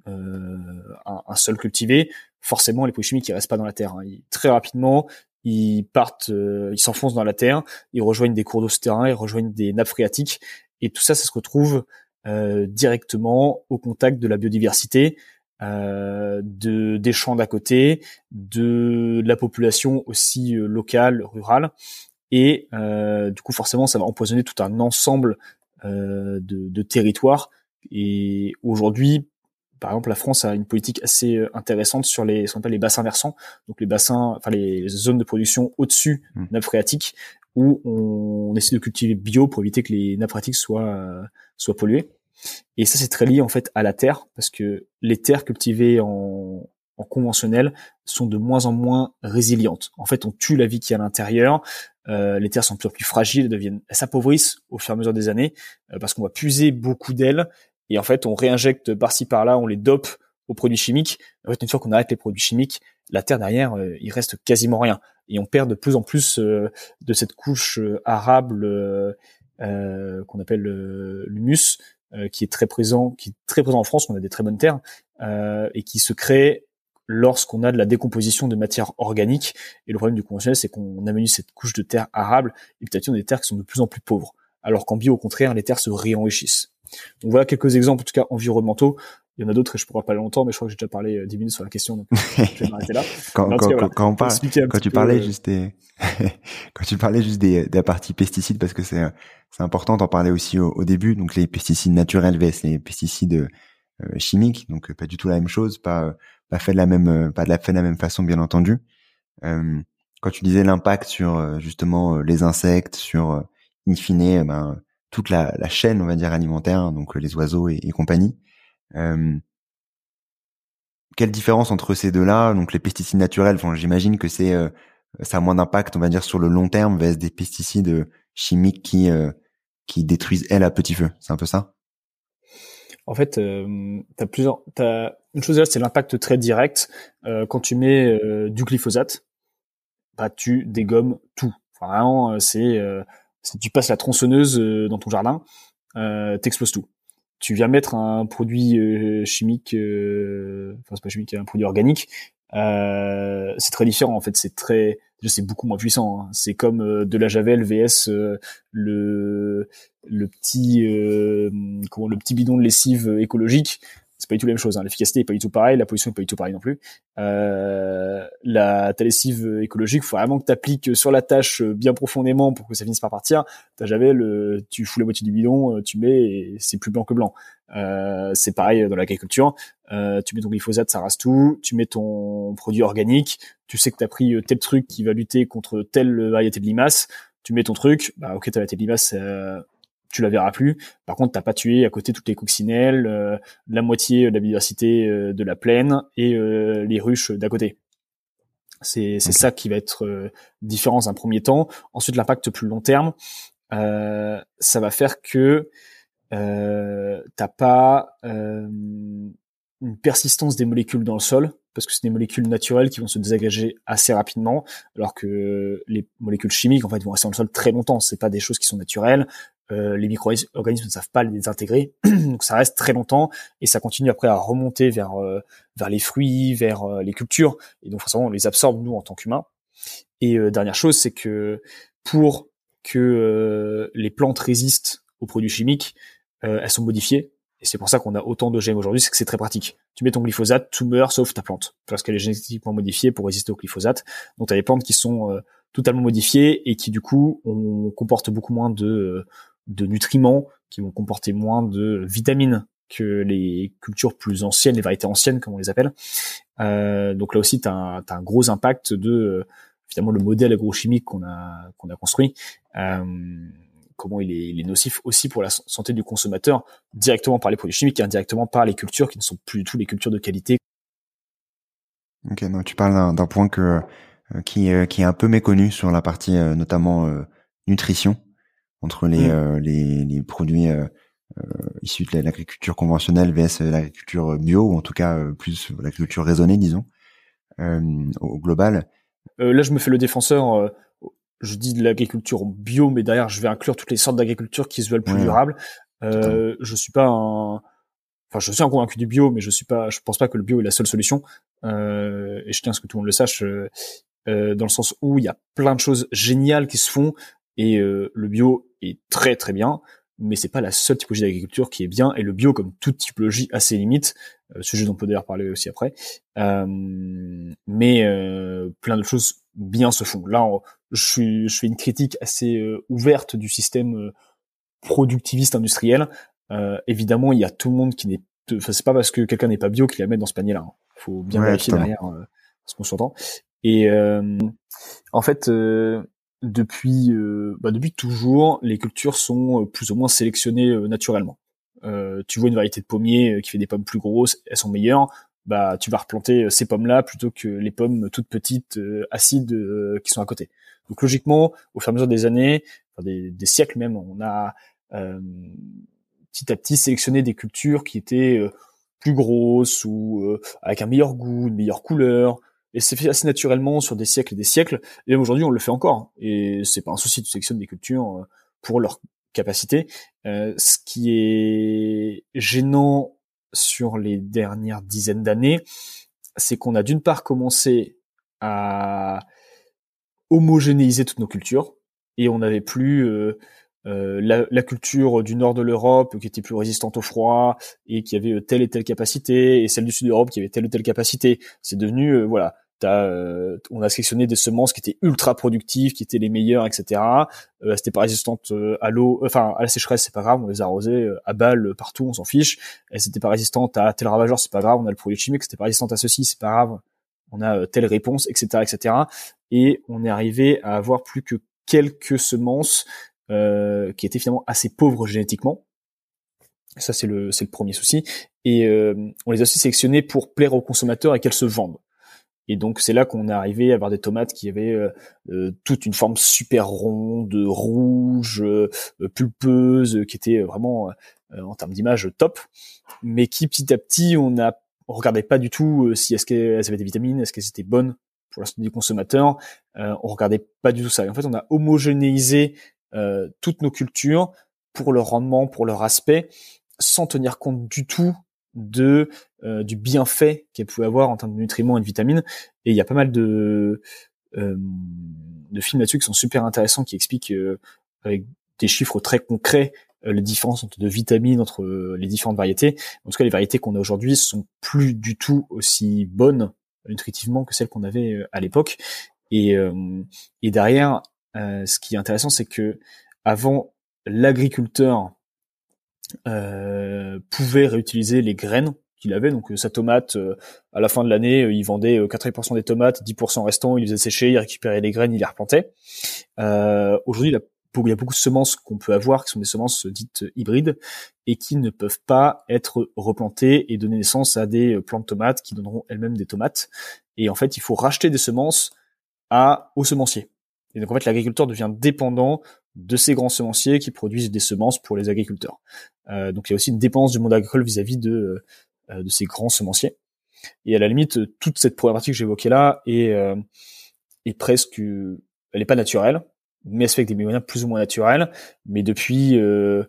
un, un, sol cultivé, forcément les produits chimiques ils restent pas dans la terre. Hein. très rapidement, ils partent, ils s'enfoncent dans la terre, ils rejoignent des cours d'eau souterrains, ils rejoignent des nappes phréatiques et tout ça, ça se retrouve euh, directement au contact de la biodiversité, euh, de des champs d'à côté, de, la population aussi euh, locale, rurale, et euh, du coup forcément ça va empoisonner tout un ensemble euh, de, de territoires. Et aujourd'hui, par exemple, la France a une politique assez intéressante sur les ce qu'on appelle les bassins versants, donc les bassins, enfin les zones de production au-dessus mmh. nappes phréatiques, où on essaie de cultiver bio pour éviter que les nappes phréatiques soient euh, soient polluées. Et ça, c'est très lié en fait à la terre, parce que les terres cultivées en, en conventionnel sont de moins en moins résilientes. En fait, on tue la vie qui est à l'intérieur. Euh, les terres sont de plus en plus fragiles, elles deviennent, s'appauvrissent au fur et à mesure des années, euh, parce qu'on va puiser beaucoup d'elles. Et en fait, on réinjecte par-ci par-là, on les dope aux produits chimiques. En fait, une fois qu'on arrête les produits chimiques, la terre derrière, euh, il reste quasiment rien. Et on perd de plus en plus euh, de cette couche euh, arable qu'on appelle l'humus, qui est très présent, qui est très présent en France. On a des très bonnes terres et qui se crée lorsqu'on a de la décomposition de matière organique. Et le problème du conventionnel, c'est qu'on amenuise cette couche de terre arable et peut-être des terres qui sont de plus en plus pauvres. Alors qu'en bio, au contraire, les terres se réenrichissent. Donc voilà quelques exemples, en tout cas environnementaux. Il y en a d'autres et je pourrais parler longtemps, mais je crois que j'ai déjà parlé 10 euh, minutes sur la question, donc je vais m'arrêter là. quand, quand, quand, on parle, quand tu parlais juste des, quand tu parlais juste des, des parties pesticides, parce que c'est, c'est important d'en parler aussi au, début, donc les pesticides naturels vs les pesticides euh, chimiques, donc pas du tout la même chose, pas, pas fait de la même, pas de la fait de la même façon, bien entendu. Euh, quand tu disais l'impact sur justement les insectes, sur in fine, ben, toute la, la, chaîne, on va dire alimentaire, donc les oiseaux et, et compagnie. Euh, quelle différence entre ces deux-là? Donc les pesticides naturels, enfin, j'imagine que c'est euh, ça a moins d'impact, on va dire, sur le long terme, vs des pesticides euh, chimiques qui qui détruisent elles à petit feu. C'est un peu ça? En fait, euh, t'as plusieurs. T'as une chose c'est l'impact très direct. quand tu mets du glyphosate, bah tu dégommes tout. Vraiment, c'est tu passes la tronçonneuse dans ton jardin, t'exploses tout tu viens mettre un produit euh, chimique, euh, enfin c'est pas chimique, un produit organique, euh, c'est très différent en fait. C'est très, c'est beaucoup moins puissant. Hein. C'est comme de la javel vs le le petit comment le petit bidon de lessive écologique. C'est pas du tout la même chose. Hein. L'efficacité est pas du tout pareil, la pollution est pas du tout pareil non plus. Euh, la ta lessive écologique, faut vraiment que tu appliques sur la tâche bien profondément pour que ça finisse par partir. T'as jamais le, tu fous la moitié du bidon, tu mets et c'est plus blanc que blanc. Euh, c'est pareil dans l'agriculture. Euh, tu mets ton glyphosate, ça rase tout. Tu mets ton produit organique. Tu sais que tu as pris tel truc qui va lutter contre telle variété de limaces. Tu mets ton truc. Bah ok, ta variété de limaces, euh, tu la verras plus. Par contre, t'as pas tué à côté toutes les coccinelles, euh, la moitié de la biodiversité euh, de la plaine et euh, les ruches d'à côté. C'est c'est ça qui va être différent dans un premier temps. Ensuite, l'impact plus long terme, ça va faire que t'as pas une persistance des molécules dans le sol parce que c'est des molécules naturelles qui vont se désagréger assez rapidement, alors que les molécules chimiques en fait vont rester dans le sol très longtemps. C'est pas des choses qui sont naturelles. Euh, les micro-organismes ne savent pas les désintégrer, donc ça reste très longtemps et ça continue après à remonter vers euh, vers les fruits, vers euh, les cultures et donc forcément on les absorbe nous en tant qu'humains. Et dernière chose, c'est que pour que les plantes résistent aux produits chimiques, elles sont modifiées et c'est pour ça qu'on a autant de d'OGM aujourd'hui, c'est que c'est très pratique. Tu mets ton glyphosate, tout meurt sauf ta plante, parce qu'elle est génétiquement modifiée pour résister au glyphosate. Donc tu as des plantes qui sont euh, totalement modifiées et qui du coup on comportent beaucoup moins de, euh, de nutriments, qui vont comporter moins de vitamines que les cultures plus anciennes, les variétés anciennes comme on les appelle. Euh, donc là aussi, tu as, un gros impact de euh, finalement le modèle agrochimique qu'on a qu'on a construit. Euh, comment il est, il est, nocif aussi pour la santé du consommateur, directement par les produits chimiques et indirectement par les cultures qui ne sont plus du tout les cultures de qualité. Ok, donc tu parles d'un point que euh, qui, euh, qui est un peu méconnu sur la partie euh, notamment nutrition entre les, mm. les, les, produits issus de l'agriculture conventionnelle vs l'agriculture bio ou en tout cas plus l'agriculture raisonnée disons au global. là, je me fais le défenseur je dis de l'agriculture bio, mais derrière, je vais inclure toutes les sortes d'agriculture qui se veulent plus durables. Euh, je suis pas un, enfin, je suis un convaincu du bio, mais je suis pas, je pense pas que le bio est la seule solution. Euh, et je tiens à ce que tout le monde le sache, euh, euh dans le sens où il y a plein de choses géniales qui se font et euh, le bio est très très bien, mais c'est pas la seule typologie d'agriculture qui est bien. Et le bio, comme toute typologie, a ses limites. Euh, sujet dont on peut d'ailleurs parler aussi après. mais plein de choses bien se font. Là, je, suis, je fais une critique assez euh, ouverte du système euh, productiviste industriel. Euh, évidemment, il y a tout le monde qui n'est, enfin, c'est pas parce que quelqu'un n'est pas bio qu'il la met dans ce panier-là. Hein. Faut bien vérifier derrière ce qu'on s'entend. Et en fait, depuis, bah, depuis toujours, les cultures sont plus ou moins sélectionnées naturellement. tu vois une variété de pommiers qui fait des pommes plus grosses, elles sont meilleures bah tu vas replanter euh, ces pommes-là plutôt que les pommes toutes petites euh, acides euh, qui sont à côté. Donc logiquement, au fur et à mesure des années, des, des, siècles même, on a petit à petit sélectionné des cultures qui étaient plus grosses ou avec un meilleur goût, une meilleure couleur. Et c'est fait assez naturellement sur des siècles et des siècles. Et même aujourd'hui, on le fait encore. Et c'est pas un souci, tu sélectionnes des cultures pour leur capacité. ce qui est gênant sur les dernières dizaines d'années, c'est qu'on a d'une part commencé à homogénéiser toutes nos cultures et on n'avait plus euh, euh, la, culture du nord de l'Europe qui était plus résistante au froid et qui avait telle et telle capacité et celle du sud de l'Europe qui avait telle ou telle capacité. C'est devenu euh, voilà euh, on a sélectionné des semences qui étaient ultra productives, qui étaient les meilleures, etc. Euh, c'était pas résistante euh, à l'eau, enfin à la sécheresse, c'est pas grave, on les arrosait euh, à balles partout, on s'en fiche. Elles étaient pas résistantes à tel ravageur, c'est pas grave, on a le produit chimique, c'était pas résistante à ceci, c'est pas grave, on a telle réponse, etc., etc. Et on est arrivé à avoir plus que quelques semences qui étaient finalement assez pauvres génétiquement. Ça c'est le c'est le premier souci. Et on les a aussi sélectionnées pour plaire aux consommateurs et qu'elles se vendent. Et donc c'est là qu'on est arrivé à avoir des tomates qui avaient euh, euh, toute une forme super ronde, rouge, euh, pulpeuse, qui était vraiment en termes d'image top, mais qui petit à petit on a on regardait pas du tout si est-ce qu'elles avaient des vitamines, est-ce qu'elles étaient bonnes pour la santé du consommateur, on regardait pas du tout ça. Et en fait on a homogénéisé toutes nos cultures pour leur rendement, pour leur aspect, sans tenir compte du tout de euh, du bienfait qu'elle pouvait avoir en termes de nutriments et de vitamines. Et il y a pas mal de euh, de films là-dessus qui sont super intéressants, qui expliquent euh, avec des chiffres très concrets les différences de vitamines entre les différentes variétés. En tout cas, les variétés qu'on a aujourd'hui sont plus du tout aussi bonnes nutritivement que celles qu'on avait à l'époque. Et, et derrière, ce qui est intéressant, c'est que avant, l'agriculteur pouvait réutiliser les graines qu'il avait. Donc euh, sa tomate, euh, à la fin de l'année, euh, il vendait 80% des tomates, 10% restant, il les faisait sécher, il récupérait les graines, il les replantait. Aujourd'hui, il y a beaucoup de semences qu'on peut avoir qui sont des semences dites hybrides et qui ne peuvent pas être replantées et donner naissance à des plants de tomates qui donneront elles-mêmes des tomates. Et en fait, il faut racheter des semences à aux semenciers. Et donc en fait, l'agriculteur devient dépendant de ces grands semenciers qui produisent des semences pour les agriculteurs. donc il y a aussi une dépense du monde agricole vis-à-vis de euh, de ces grands semenciers. Et à la limite, toute cette problématique que j'évoquais là est, euh, est presque, elle n'est pas naturelle, mais elle se fait avec des moyens plus ou moins naturels. Mais depuis, euh,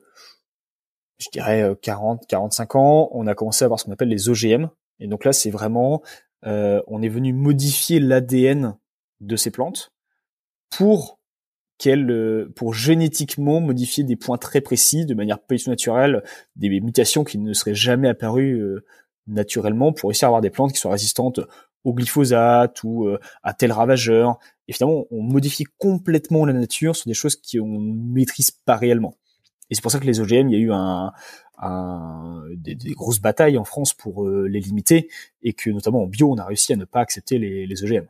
je dirais 40, 45 ans, on a commencé à avoir ce qu'on appelle les OGM. Et donc là, c'est vraiment, on est venu modifier l'ADN de ces plantes pour qu'elles, pour génétiquement modifier des points très précis de manière pas naturelle, des mutations qui ne seraient jamais apparues euh, naturellement pour réussir à avoir des plantes qui sont résistantes au glyphosate ou euh, à tel ravageur. Et finalement, on modifie complètement la nature sur des choses qu'on ne maîtrise pas réellement. Et c'est pour ça que les OGM, il y a eu un, un, des, grosses batailles en France pour euh, les limiter, et que notamment en bio, on a réussi à ne pas accepter les, les OGM.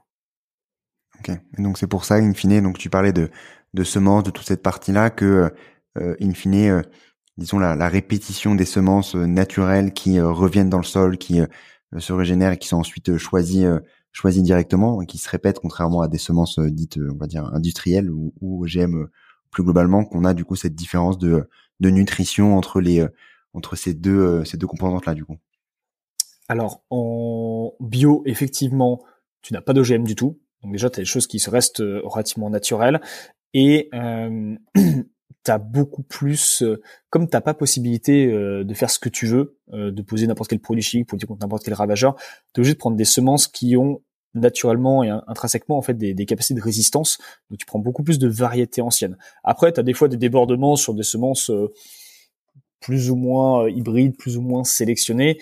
Ok. donc c'est pour ça, in fine, donc tu parlais de de semences, de toute cette partie-là, que, euh, in fine, euh, disons la, la, répétition des semences euh, naturelles qui euh, reviennent dans le sol, qui se régénèrent et qui sont ensuite choisies, choisies directement, qui se répètent contrairement à des semences dites, on va dire, industrielles ou, ou OGM plus globalement, qu'on a du coup cette différence de, de nutrition entre les entre ces deux ces deux composantes là du coup. Alors en bio, effectivement, tu n'as pas d'OGM du tout. Donc déjà, tu as des choses qui se restent relativement naturelles et euh, t'as beaucoup plus, euh, comme t'as pas possibilité euh, de faire ce que tu veux, euh, de poser n'importe quel produit chimique pour dire contre n'importe quel ravageur, t'es obligé de prendre des semences qui ont naturellement et intrinsèquement en fait des, des, capacités de résistance. Donc tu prends beaucoup plus de variétés anciennes. Après, tu as des fois des débordements sur des semences plus ou moins hybrides, plus ou moins sélectionnées,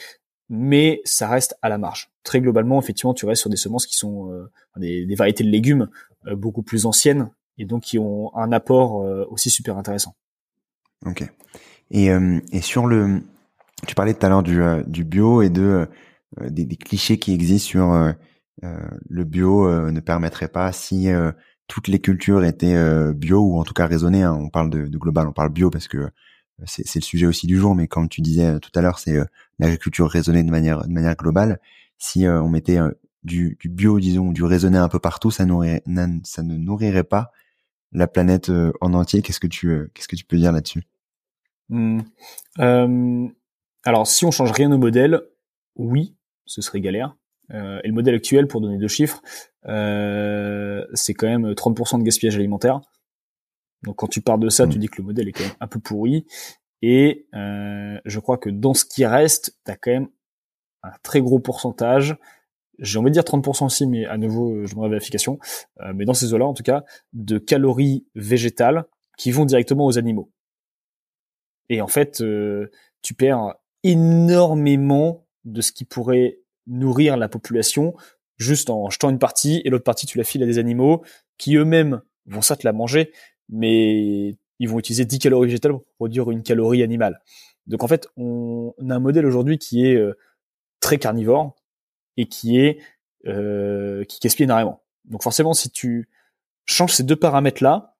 mais ça reste à la marge. Très globalement, effectivement, tu restes sur des semences qui sont des, des, variétés de légumes beaucoup plus anciennes et donc qui ont un apport euh, aussi super intéressant. Ok. Et, euh, et sur le, tu parlais tout à l'heure du, euh, bio et de des, clichés qui existent sur le bio ne permettrait pas si toutes les cultures étaient bio ou en tout cas raisonnées. Hein. on parle de, de, global, on parle bio parce que c'est le sujet aussi du jour. Mais comme tu disais tout à l'heure, c'est l'agriculture raisonnée de manière de manière globale. Si on mettait du, du, bio, disons, du raisonné un peu partout, ça, nourrirait, ça ne nourrirait pas la planète euh, en entier. Qu'est-ce que tu euh, qu'est-ce que tu peux dire là-dessus? Euh, Alors, si on change rien au modèle, oui, ce serait galère. et le modèle actuel, pour donner deux chiffres, c'est quand même 30% de gaspillage alimentaire. Donc quand tu parles de ça, tu hmm. dis que le modèle est quand même un peu pourri. Et je crois que dans ce qui reste, tu as quand même un très gros pourcentage j'ai envie de dire 30% aussi, mais à nouveau, euh, je la vérification, euh, mais dans ces eaux-là, en tout cas, de calories végétales qui vont directement aux animaux. Et en fait, euh, tu perds énormément de ce qui pourrait nourrir la population juste en jetant une partie et l'autre partie tu la files à des animaux qui eux-mêmes vont ça te la manger, mais ils vont utiliser 10 calories végétales pour produire une calorie animale. Donc en fait, on a un modèle aujourd'hui qui est très carnivore, et qui est euh, qui gaspille énormément. Donc forcément, si tu changes ces deux paramètres-là,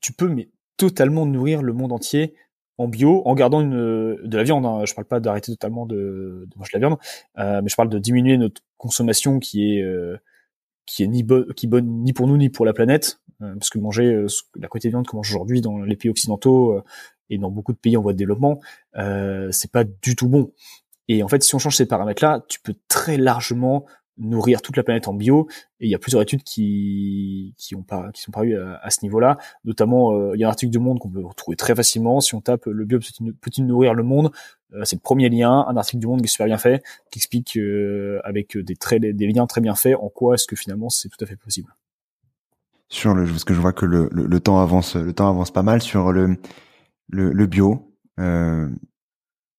tu peux mais totalement nourrir le monde entier en bio, en gardant une de la viande. Hein. Je parle pas d'arrêter totalement de, de manger la viande, euh, mais je parle de diminuer notre consommation qui est euh, qui est ni bonne qui bonne ni pour nous ni pour la planète, euh, parce que manger euh, la quantité de viande qu'on mange aujourd'hui dans les pays occidentaux euh, et dans beaucoup de pays en voie de développement, c'est pas du tout bon. Et en fait, si on change ces paramètres-là, tu peux très largement nourrir toute la planète en bio. Et il y a plusieurs études qui, qui, ont pas, qui sont parues à, ce niveau-là. Notamment, euh, il y a un article du Monde qu'on peut retrouver très facilement. Si on tape le bio peut-il nourrir le monde, euh, c'est le premier lien, un article du Monde qui est super bien fait, qui explique euh, avec des, très, des liens très bien faits en quoi est-ce que finalement c'est tout à fait possible. Sur le, parce que je vois que le, le, temps avance, le temps avance pas mal sur le, le, le bio.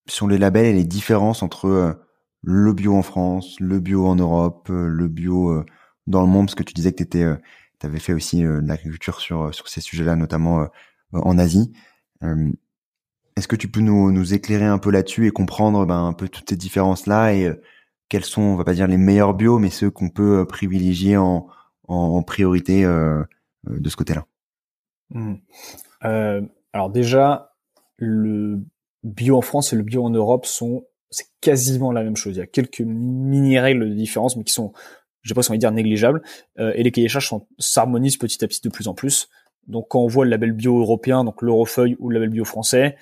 Sur les labels et les différences entre le bio en France, le bio en Europe, le bio dans le monde, parce que tu disais que tu avais fait aussi de l'agriculture sur sur ces sujets-là, notamment en Asie. Est-ce que tu peux nous, nous éclairer un peu là-dessus et comprendre ben, un peu toutes ces différences-là et euh, quels sont, on va pas dire les meilleurs bio, mais ceux qu'on peut euh, privilégier en, en, priorité euh, de ce côté-là? Mmh. Alors déjà, le bio en France et le bio en Europe sont c'est quasiment la même chose. Il y a quelques mini règles de différence, mais qui sont, pas si on va dire négligeables. et les cahiers charges s'harmonisent petit à petit de plus en plus. Donc quand on voit le label bio européen, donc l'Eurofeuille ou le label bio français,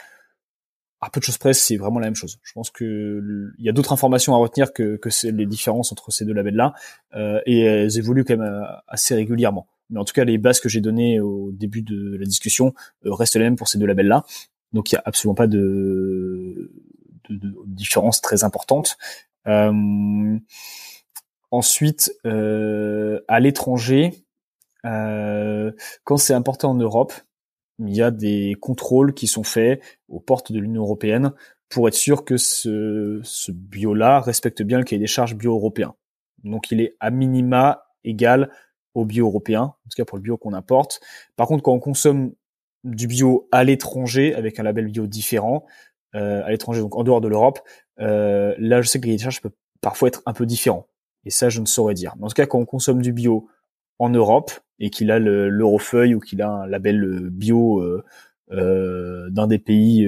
à peu de choses près, c'est vraiment la même chose. Je pense que il y a d'autres informations à retenir que, que c'est les différences entre ces deux labels-là, euh, et elles évoluent quand même euh, assez régulièrement. Mais en tout cas, les bases que j'ai données au début de la discussion euh, restent les mêmes pour ces deux labels-là. Donc, il y a absolument pas de, de, de différence très importante. Euh, ensuite, euh, à l'étranger, quand c'est importé en Europe, il y a des contrôles qui sont faits aux portes de l'Union européenne pour être sûr que ce, ce bio-là respecte bien le cahier des charges bio-européen. Donc il est à minima égal au bio européen, en tout cas pour le bio qu'on importe. Par contre, quand on consomme du bio à l'étranger avec un label bio différent, euh, à l'étranger, donc en dehors de l'Europe, euh, là je sais que le cahier des charges peut parfois être un peu différent. Et ça, je ne saurais dire. Mais en tout cas, quand on consomme du bio en Europe et qu'il a l'Eurofeuille ou qu'il a un label euh, bio euh, euh, d'un des pays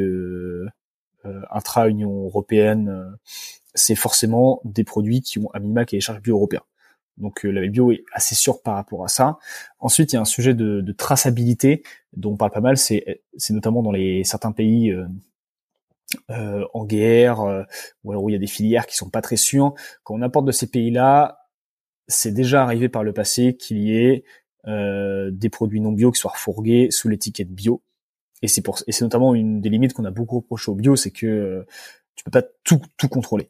intra-Union européenne, c'est forcément des produits qui ont un minima qui est charge bio européen. Donc le label bio est assez sûr par rapport à ça. Ensuite, il y a un sujet de, de traçabilité dont on parle pas mal, c'est notamment dans les certains pays euh, en guerre, euh, où il y a des filières qui sont pas très sûres. Quand on apporte de ces pays-là, c'est déjà arrivé par le passé qu'il y ait euh, des produits non bio qui soient refourgués sous l'étiquette bio. Et c'est pour et c'est notamment une des limites qu'on a beaucoup reproché au bio, c'est que euh, tu peux pas tout tout contrôler.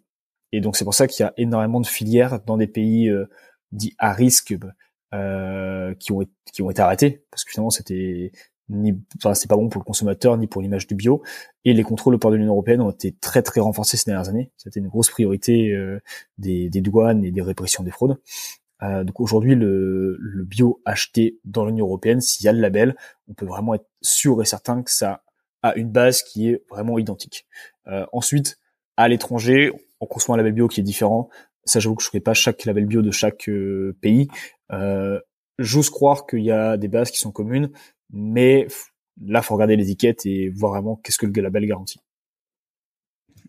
Et donc c'est pour ça qu'il y a énormément de filières dans des pays dits à risque euh, qui ont été arrêtés parce que finalement c'était ni enfin c'est pas bon pour le consommateur ni pour l'image du bio. Et les contrôles au port de l'Union européenne ont été très très renforcés ces dernières années. C'était une grosse priorité euh, des, douanes et des répressions des fraudes. Euh, donc aujourd'hui le, le, bio acheté dans l'Union européenne s'il y a le label on peut vraiment être sûr et certain que ça a une base qui est vraiment identique. Ensuite à l'étranger on conçoit un label bio qui est différent ça j'avoue que je ne ferai pas chaque label bio de chaque euh, pays j'ose croire qu'il y a des bases qui sont communes mais là, faut regarder l'étiquette et voir vraiment qu'est-ce que le label garantit.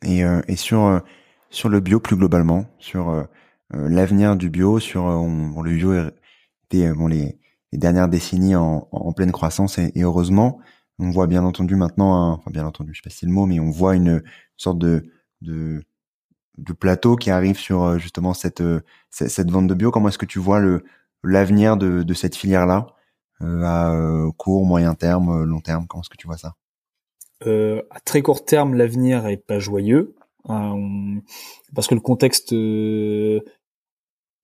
Et, euh, et sur euh, sur le bio plus globalement, sur euh, l'avenir du bio, sur bon, le bio était bon les, les dernières décennies en, en pleine croissance et, heureusement, on voit bien entendu maintenant, enfin bien entendu, je sais pas si c'est le mot, mais on voit une sorte de de, de plateau qui arrive sur justement cette cette vente de bio. Comment est-ce que tu vois le l'avenir de, de cette filière là euh, à euh, court, moyen terme, euh, long terme? Comment est-ce que tu vois ça? Euh, À très court terme, l'avenir est pas joyeux parce que le contexte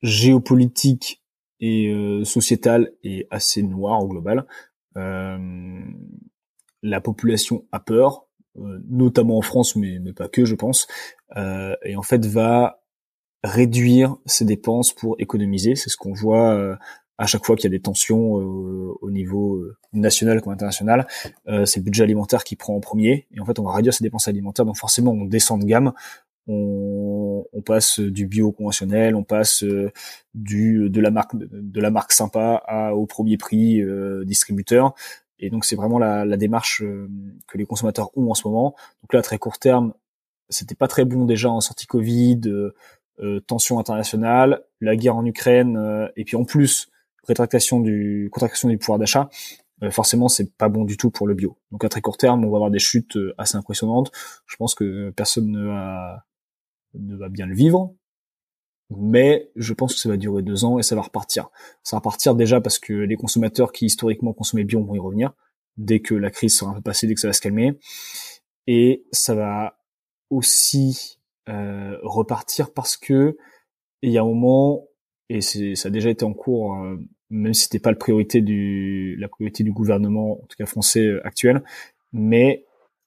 géopolitique et sociétal est assez noir au global. la population a peur, notamment en France, mais, mais pas que, je pense, et en fait va réduire ses dépenses pour économiser. C'est ce qu'on voit à chaque fois qu'il y a des tensions euh, au niveau euh, national comme international, euh, c'est le budget alimentaire qui prend en premier. Et en fait, on va réduire ses dépenses alimentaires, donc forcément, on descend de gamme. On, on passe du bio conventionnel, on passe du de la marque de la marque sympa à, au premier prix distributeur. Et donc, c'est vraiment la, la démarche que les consommateurs ont en ce moment. Donc là, à très court terme, c'était pas très bon déjà en sortie Covid. Euh, tension internationale, la guerre en Ukraine, et puis en plus rétractation du contraction du pouvoir d'achat, euh, forcément c'est pas bon du tout pour le bio. Donc à très court terme, on va avoir des chutes euh, assez impressionnantes. Je pense que personne ne va, ne va bien le vivre, mais je pense que ça va durer deux ans et ça va repartir. Ça va repartir déjà parce que les consommateurs qui historiquement consommaient bio vont y revenir dès que la crise sera un peu passée, dès que ça va se calmer, et ça va aussi euh, repartir parce que il y a un moment et ça a déjà été en cours euh, même si c'était pas la priorité du la priorité du gouvernement en tout cas français euh, actuel mais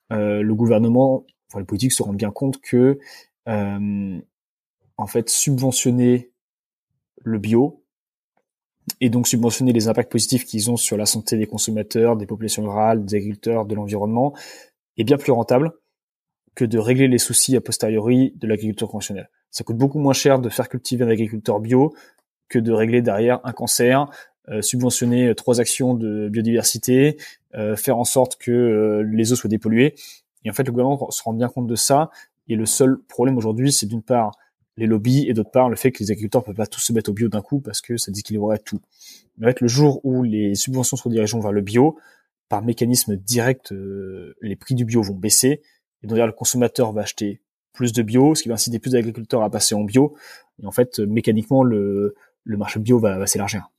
le gouvernement, enfin les politiques se rendent bien compte que en fait subventionner le bio et donc subventionner les impacts positifs qu'ils ont sur la santé des consommateurs, des populations rurales, des agriculteurs, de l'environnement, est bien plus rentable que de régler les soucis a posteriori de l'agriculture conventionnelle. Ça coûte beaucoup moins cher de faire cultiver un agriculteur bio que de régler derrière un cancer, euh, subventionner trois actions de biodiversité, euh, faire en sorte que euh, les eaux soient dépolluées. Et en fait, le gouvernement se rend bien compte de ça. Et le seul problème aujourd'hui, c'est d'une part les lobbies et d'autre part le fait que les agriculteurs peuvent pas tous se mettre au bio d'un coup parce que ça déséquilibrerait tout. En fait, le jour où les subventions se redirigent vers le bio, par mécanisme direct, euh, les prix du bio vont baisser et donc le consommateur va acheter plus de bio, ce qui va inciter plus d'agriculteurs à passer en bio. Et en fait, mécaniquement, le, le marché bio va, va s'élargir.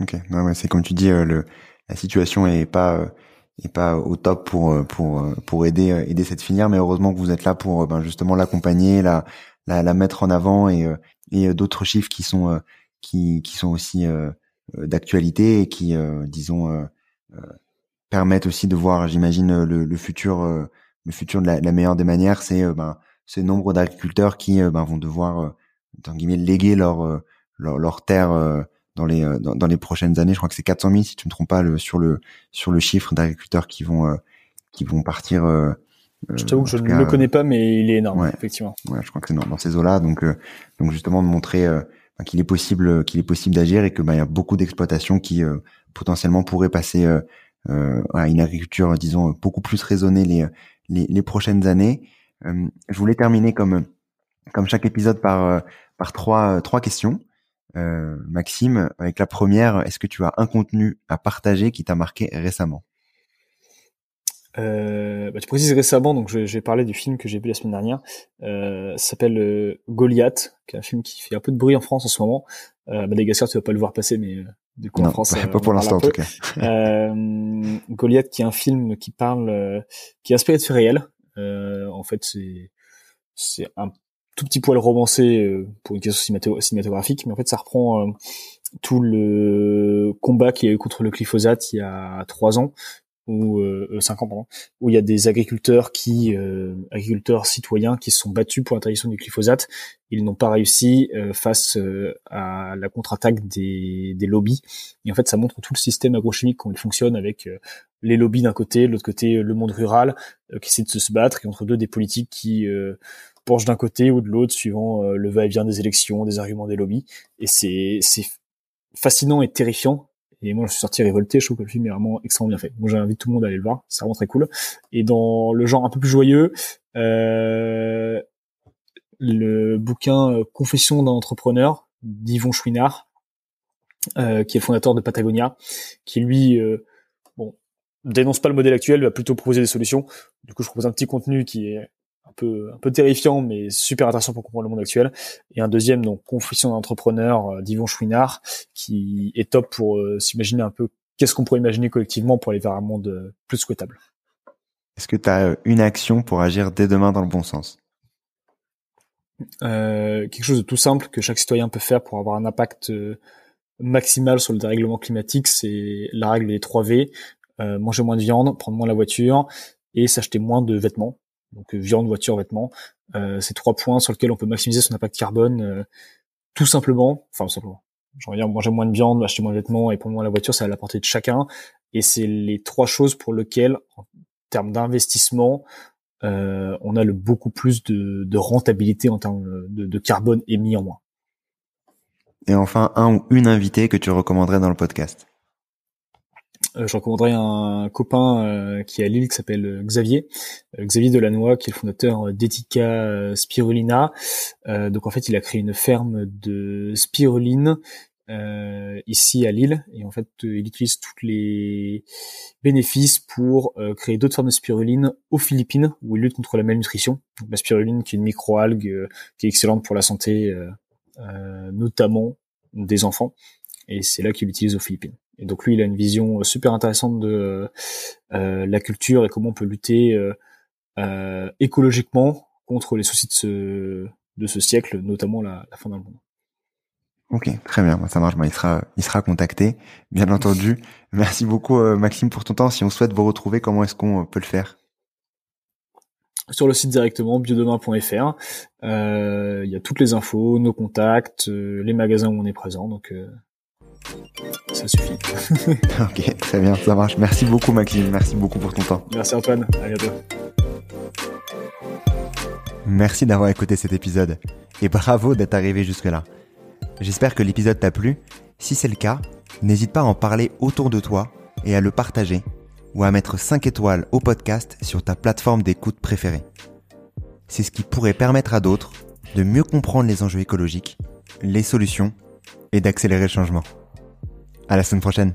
Ok, ouais, c'est comme tu dis, euh, le, la situation est pas euh, pas au top pour pour pour aider aider cette filière, mais heureusement que vous êtes là pour ben, justement l'accompagner, la la, la mettre en avant et, euh, et euh, d'autres chiffres qui sont euh, qui, qui sont aussi d'actualité et qui disons permettent aussi de voir j'imagine le, le, futur le futur de la, la meilleure des manières c'est ben ce nombre d'agriculteurs qui ben, vont devoir euh, guillemets léguer leur leur, leur terre dans les dans, dans, les prochaines années je crois que c'est 400 000 si tu ne me trompes pas le, sur le sur le chiffre d'agriculteurs qui vont qui vont partir je t'avoue que je ne le connais pas, mais il est énorme, effectivement. Ouais, je crois que c'est dans, ces eaux-là. Donc, euh, donc justement de montrer euh, bah, qu'il est possible, qu'il est possible d'agir et que bah, il y a beaucoup d'exploitations qui euh, potentiellement pourraient passer à une agriculture, disons, beaucoup plus raisonnée les les, les prochaines années. je voulais terminer comme comme chaque épisode par par trois trois questions. Maxime, avec la première, est-ce que tu as un contenu à partager qui t'a marqué récemment? Euh, bah, tu précises récemment, donc j'ai parlé du film que j'ai vu la semaine dernière. Euh, ça s'appelle euh, Goliath, qui est un film qui fait un peu de bruit en France en ce moment. Euh, Madagascar, tu vas pas le voir passer, mais euh, du coup en France, pas, pas pour l'instant en tout cas. Goliath, qui est un film qui parle, qui est inspiré de faits réels. en fait, c'est c'est un tout petit poil romancé pour une question cinématographique, mais en fait, ça reprend tout le combat qu'il y a eu contre le glyphosate il y a trois ans, ou euh, 5 euh, ans pardon, où il y a des agriculteurs qui euh, agriculteurs citoyens qui se sont battus pour l'interdiction du glyphosate. Ils n'ont pas réussi euh, face euh, à la contre-attaque des, des lobbies. Et en fait ça montre tout le système agrochimique comment il fonctionne avec les lobbies d'un côté de l'autre côté le monde rural qui essaie de se battre et entre deux des politiques qui penchent d'un côté ou de l'autre suivant le va-et-vient des élections des arguments des lobbies. Et c'est fascinant et terrifiant et moi, je suis sorti révolté. Je trouve que le film est vraiment extrêmement bien fait. Moi, j'invite tout le monde à aller le voir. C'est vraiment très cool. Et dans le genre un peu plus joyeux, euh, le bouquin euh, Confession d'un entrepreneur d'Yvon Chouinard, euh, qui est fondateur de Patagonia, qui lui, euh, bon, dénonce pas le modèle actuel, va plutôt proposer des solutions. Du coup, je propose un petit contenu qui est peu un peu terrifiant mais super intéressant pour comprendre le monde actuel et un deuxième donc confession d'entrepreneur euh, d'Yvon Chouinard qui est top pour euh, s'imaginer un peu qu'est-ce qu'on pourrait imaginer collectivement pour aller vers un monde euh, plus souhaitable. Est-ce que tu as une action pour agir dès demain dans le bon sens? Quelque chose de tout simple que chaque citoyen peut faire pour avoir un impact maximal sur le dérèglement climatique, c'est la règle des 3 V. manger moins de viande, prendre moins la voiture et s'acheter moins de vêtements donc euh, viande, voiture, vêtements. Euh, c'est trois points sur lesquels on peut maximiser son impact carbone euh, tout simplement, enfin simplement. J'ai envie dire manger moins de viande, acheter moins de vêtements et pour moi la voiture, c'est à la portée de chacun. Et c'est les trois choses pour lesquelles, en termes d'investissement, euh, on a le beaucoup plus de, de rentabilité en termes de, de, carbone émis en moins. Et enfin, un ou une invitée que tu recommanderais dans le podcast je recommanderais un copain euh, qui est à Lille qui s'appelle euh, Xavier, Xavier Delannoy, qui est le fondateur d'Etica Spirulina. donc en fait, il a créé une ferme de spiruline ici à Lille et en fait il utilise tous les bénéfices pour créer d'autres formes de spiruline aux Philippines où il lutte contre la malnutrition. Donc, la spiruline qui est une microalgue qui est excellente pour la santé notamment des enfants et c'est là qu'il l'utilise aux Philippines. Et donc lui, il a une vision euh, super intéressante de euh, la culture et comment on peut lutter euh, écologiquement contre les soucis de ce, de ce siècle, notamment la, la fin d'un monde. Ok, très bien, ça marche. il sera, il sera contacté, bien entendu. Merci beaucoup, Maxime, pour ton temps. Si on souhaite vous retrouver, comment est-ce qu'on peut le faire? Sur le site directement biodemain.fr. Euh, il y a toutes les infos, nos contacts, euh, les magasins où on est présent, donc euh, ça suffit. ok, très bien, ça marche. Merci beaucoup Maxime, merci beaucoup pour ton temps. Merci Antoine, à bientôt. Merci d'avoir écouté cet épisode et bravo d'être arrivé jusque-là. J'espère que l'épisode t'a plu. Si c'est le cas, n'hésite pas à en parler autour de toi et à le partager ou à mettre 5 étoiles au podcast sur ta plateforme d'écoute préférée. C'est ce qui pourrait permettre à d'autres de mieux comprendre les enjeux écologiques, les solutions et d'accélérer le changement. À la semaine prochaine.